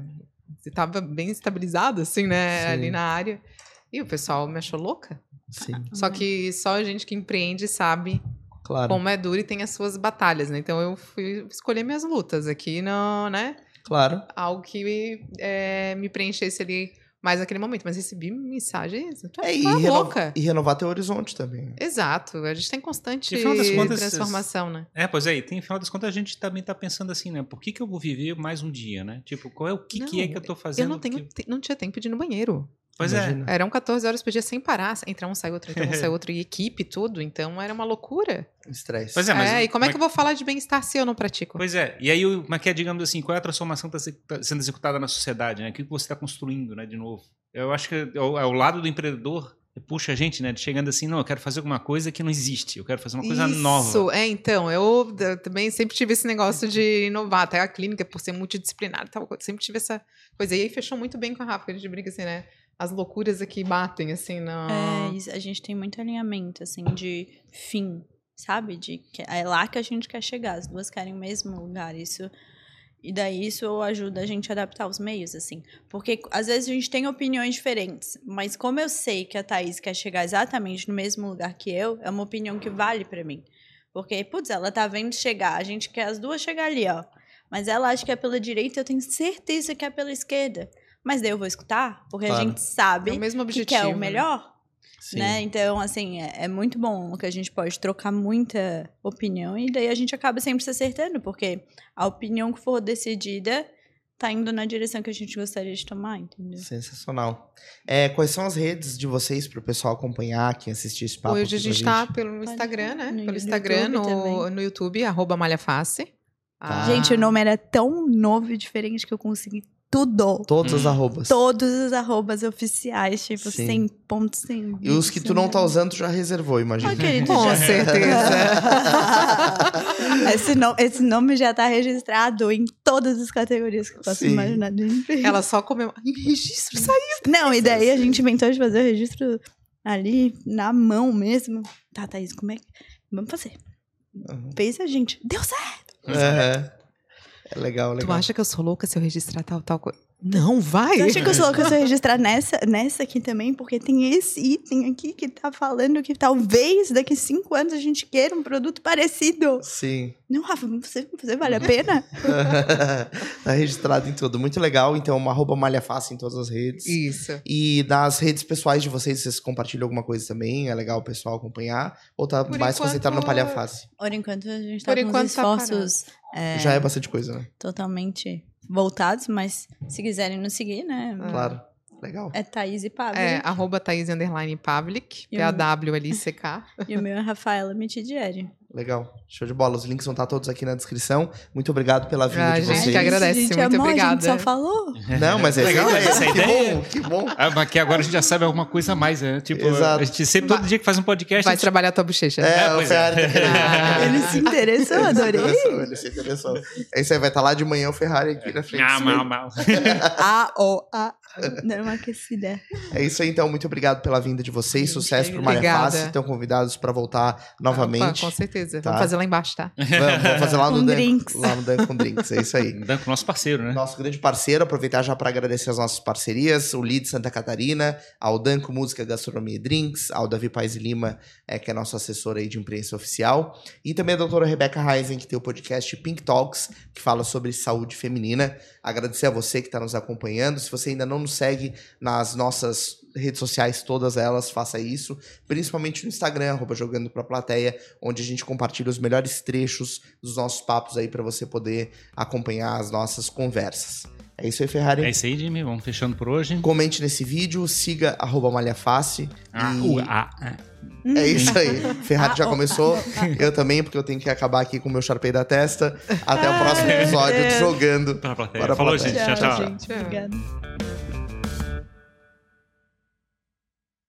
você tava bem estabilizado, assim, né, Sim. ali na área. E o pessoal me achou louca. Sim, Só que só a gente que empreende sabe claro. como é duro e tem as suas batalhas, né? Então eu fui escolher minhas lutas aqui, não, né? Claro. Algo que é, me preenchesse ali mais naquele momento. Mas recebi mensagens. Tu É, é, e, tu reno- louca. e renovar teu horizonte também. né? Exato. A gente tá em constante E, das contas, transformação, né? É, pois é, e tem, afinal das contas, a gente também tá pensando assim, né? Por que, que eu vou viver mais um dia, né? Tipo, qual é o que, que é Não, que eu tô fazendo? Eu não, tenho, que- não tinha tempo de ir no banheiro. Pois é. Imagina. Eram 14 horas por dia sem parar. Entra um, sai outro, entra um, [LAUGHS] sai outro. E equipe, tudo. Então era uma loucura. Estresse. Pois é, mas. é, e como é que eu vou falar de bem-estar se eu não pratico? Pois é, e aí, o- mas que é, digamos assim, qual é a transformação que está sendo executada na sociedade, né? O que você está construindo, né, de novo? Eu acho que é o, é o lado do empreendedor puxa a gente, né, chegando assim, não, eu quero fazer alguma coisa que não existe, eu quero fazer uma coisa nova. Isso, é, então, eu, eu também sempre tive esse negócio de inovar, até a clínica, por ser multidisciplinar tal, eu sempre tive essa coisa. E aí fechou muito bem com a Rafa, que a gente brinca assim, né? As loucuras aqui batem, assim, não. É, a gente tem muito alinhamento, assim, de fim, sabe? De que é lá que a gente quer chegar. As duas querem o mesmo lugar. Isso. E daí isso ajuda a gente a adaptar os meios, assim. Porque às vezes a gente tem opiniões diferentes. Mas como eu sei que a Thaís quer chegar exatamente no mesmo lugar que eu, é uma opinião que vale pra mim. Porque, putz, ela tá vendo chegar. A gente quer as duas chegar ali, ó. Mas ela acha que é pela direita, eu tenho certeza que é pela esquerda. Mas daí eu vou escutar, porque Claro. a gente sabe É o mesmo que objetivo. quer o né? melhor Sim. né? Então, assim, é, é muito bom que a gente pode trocar muita opinião e daí a gente acaba sempre se acertando, porque a opinião que for decidida tá indo na direção que a gente gostaria de tomar, entendeu? Sensacional. É, quais são as redes de vocês para o pessoal acompanhar, quem assistir esse papo? Hoje a gente tá pelo Instagram, né? No Pelo YouTube Instagram, no, também. no YouTube, arroba malhaface. Tá. Gente, o nome era tão novo e diferente que eu consegui tudo. Todos os Hum. arrobas. Todos os arrobas oficiais, tipo, Sim. sem pontos, sem. E os que tu não tá usando, tu já reservou, imagina. Querido, [LAUGHS] Com já- certeza. [LAUGHS] esse, no- esse nome já tá registrado em todas as categorias que eu posso Sim. imaginar. Ela só comeu. Registro saiu. Não, e daí a gente inventou de fazer o registro ali, na mão mesmo. Tá, Thaís, como é que. Vamos fazer. Uhum. Fez a gente. Deu certo! É. É legal, legal. Tu acha que eu sou louca se eu registrar tal, tal coisa? Não, vai! Você acha que eu sou louca se eu registrar nessa, nessa aqui também? Porque tem esse item aqui que tá falando que talvez daqui cinco anos a gente queira um produto parecido. Sim. Não, Rafa, você, você vale a pena? [LAUGHS] tá registrado em tudo. Muito legal. Então, uma arroba malha fácil em todas as redes. Isso. E nas redes pessoais de vocês, vocês compartilham alguma coisa também? É legal o pessoal acompanhar? Ou tá Por mais enquanto- concentrado no palha face? Por enquanto a gente tá Por com enquanto os tá esforços é, Já é bastante coisa, né? totalmente voltados, mas se quiserem nos seguir, né? Claro. Legal. É Thaís e Pablo. É, arroba Thaís Underline Pavlik, P-A-W-L-I-C-K. E o meu é Rafaela Mitidieri. Legal. Show de bola. Os links vão estar todos aqui na descrição. Muito obrigado pela vinda Ah, de gente, vocês. agradece. Gente, muito amor, A obrigada. gente só falou. Não, mas é Legal, essa essa ideia. Que ideia. bom, que bom. Ah, mas que agora a gente já sabe alguma coisa a mais, né? Tipo, Exato. a gente sempre, todo dia que faz um podcast, Vai a gente... trabalhar tua bochecha. É, o pois é. Ah. [LAUGHS] Ele se interessou, adorei. Interessou, Ele se interessou. É isso aí, vai estar lá de manhã o Ferrari aqui na frente. Ah, mal, mal. [LAUGHS] A, O, A. Dando uma aquecida. É isso aí, então. Muito obrigado pela vinda de vocês. Sucesso pro Malha obrigada. Fácil. Estão convidados para voltar novamente. Opa, com certeza. Tá. Vamos fazer lá embaixo, tá? Vamos, vamos fazer lá no Com Dan, drinks. lá no Dan com Drinks. É isso aí. [LAUGHS] Danco, nosso parceiro, né? Nosso grande parceiro, aproveitar já para agradecer as nossas parcerias, o Lead Santa Catarina, ao Danco Música, Gastronomia e Drinks, ao Davi Paz e Lima, é, que é nosso assessor aí de imprensa oficial, e também a doutora Rebeca Reisen, que tem o podcast Pink Talks, que fala sobre saúde feminina. Agradecer a você que está nos acompanhando. Se você ainda não nos segue nas nossas redes sociais, todas elas, faça isso, principalmente no Instagram, arroba jogando pra plateia, onde a gente compartilha os melhores trechos dos nossos papos aí para você poder acompanhar as nossas conversas. É isso aí, Ferrari. É isso aí, Jimmy. Vamos fechando por hoje. Comente nesse vídeo, siga arroba malhaface. Ah, e o- ah, ah. é isso aí. Ferrari já Ah, começou. Eu também, porque eu tenho que acabar aqui com o meu Sharpei da testa. Até o próximo episódio Deus. Jogando. Pra plateia. Bora, Falou, plateia. gente. Tchau, tchau. gente. Obrigada.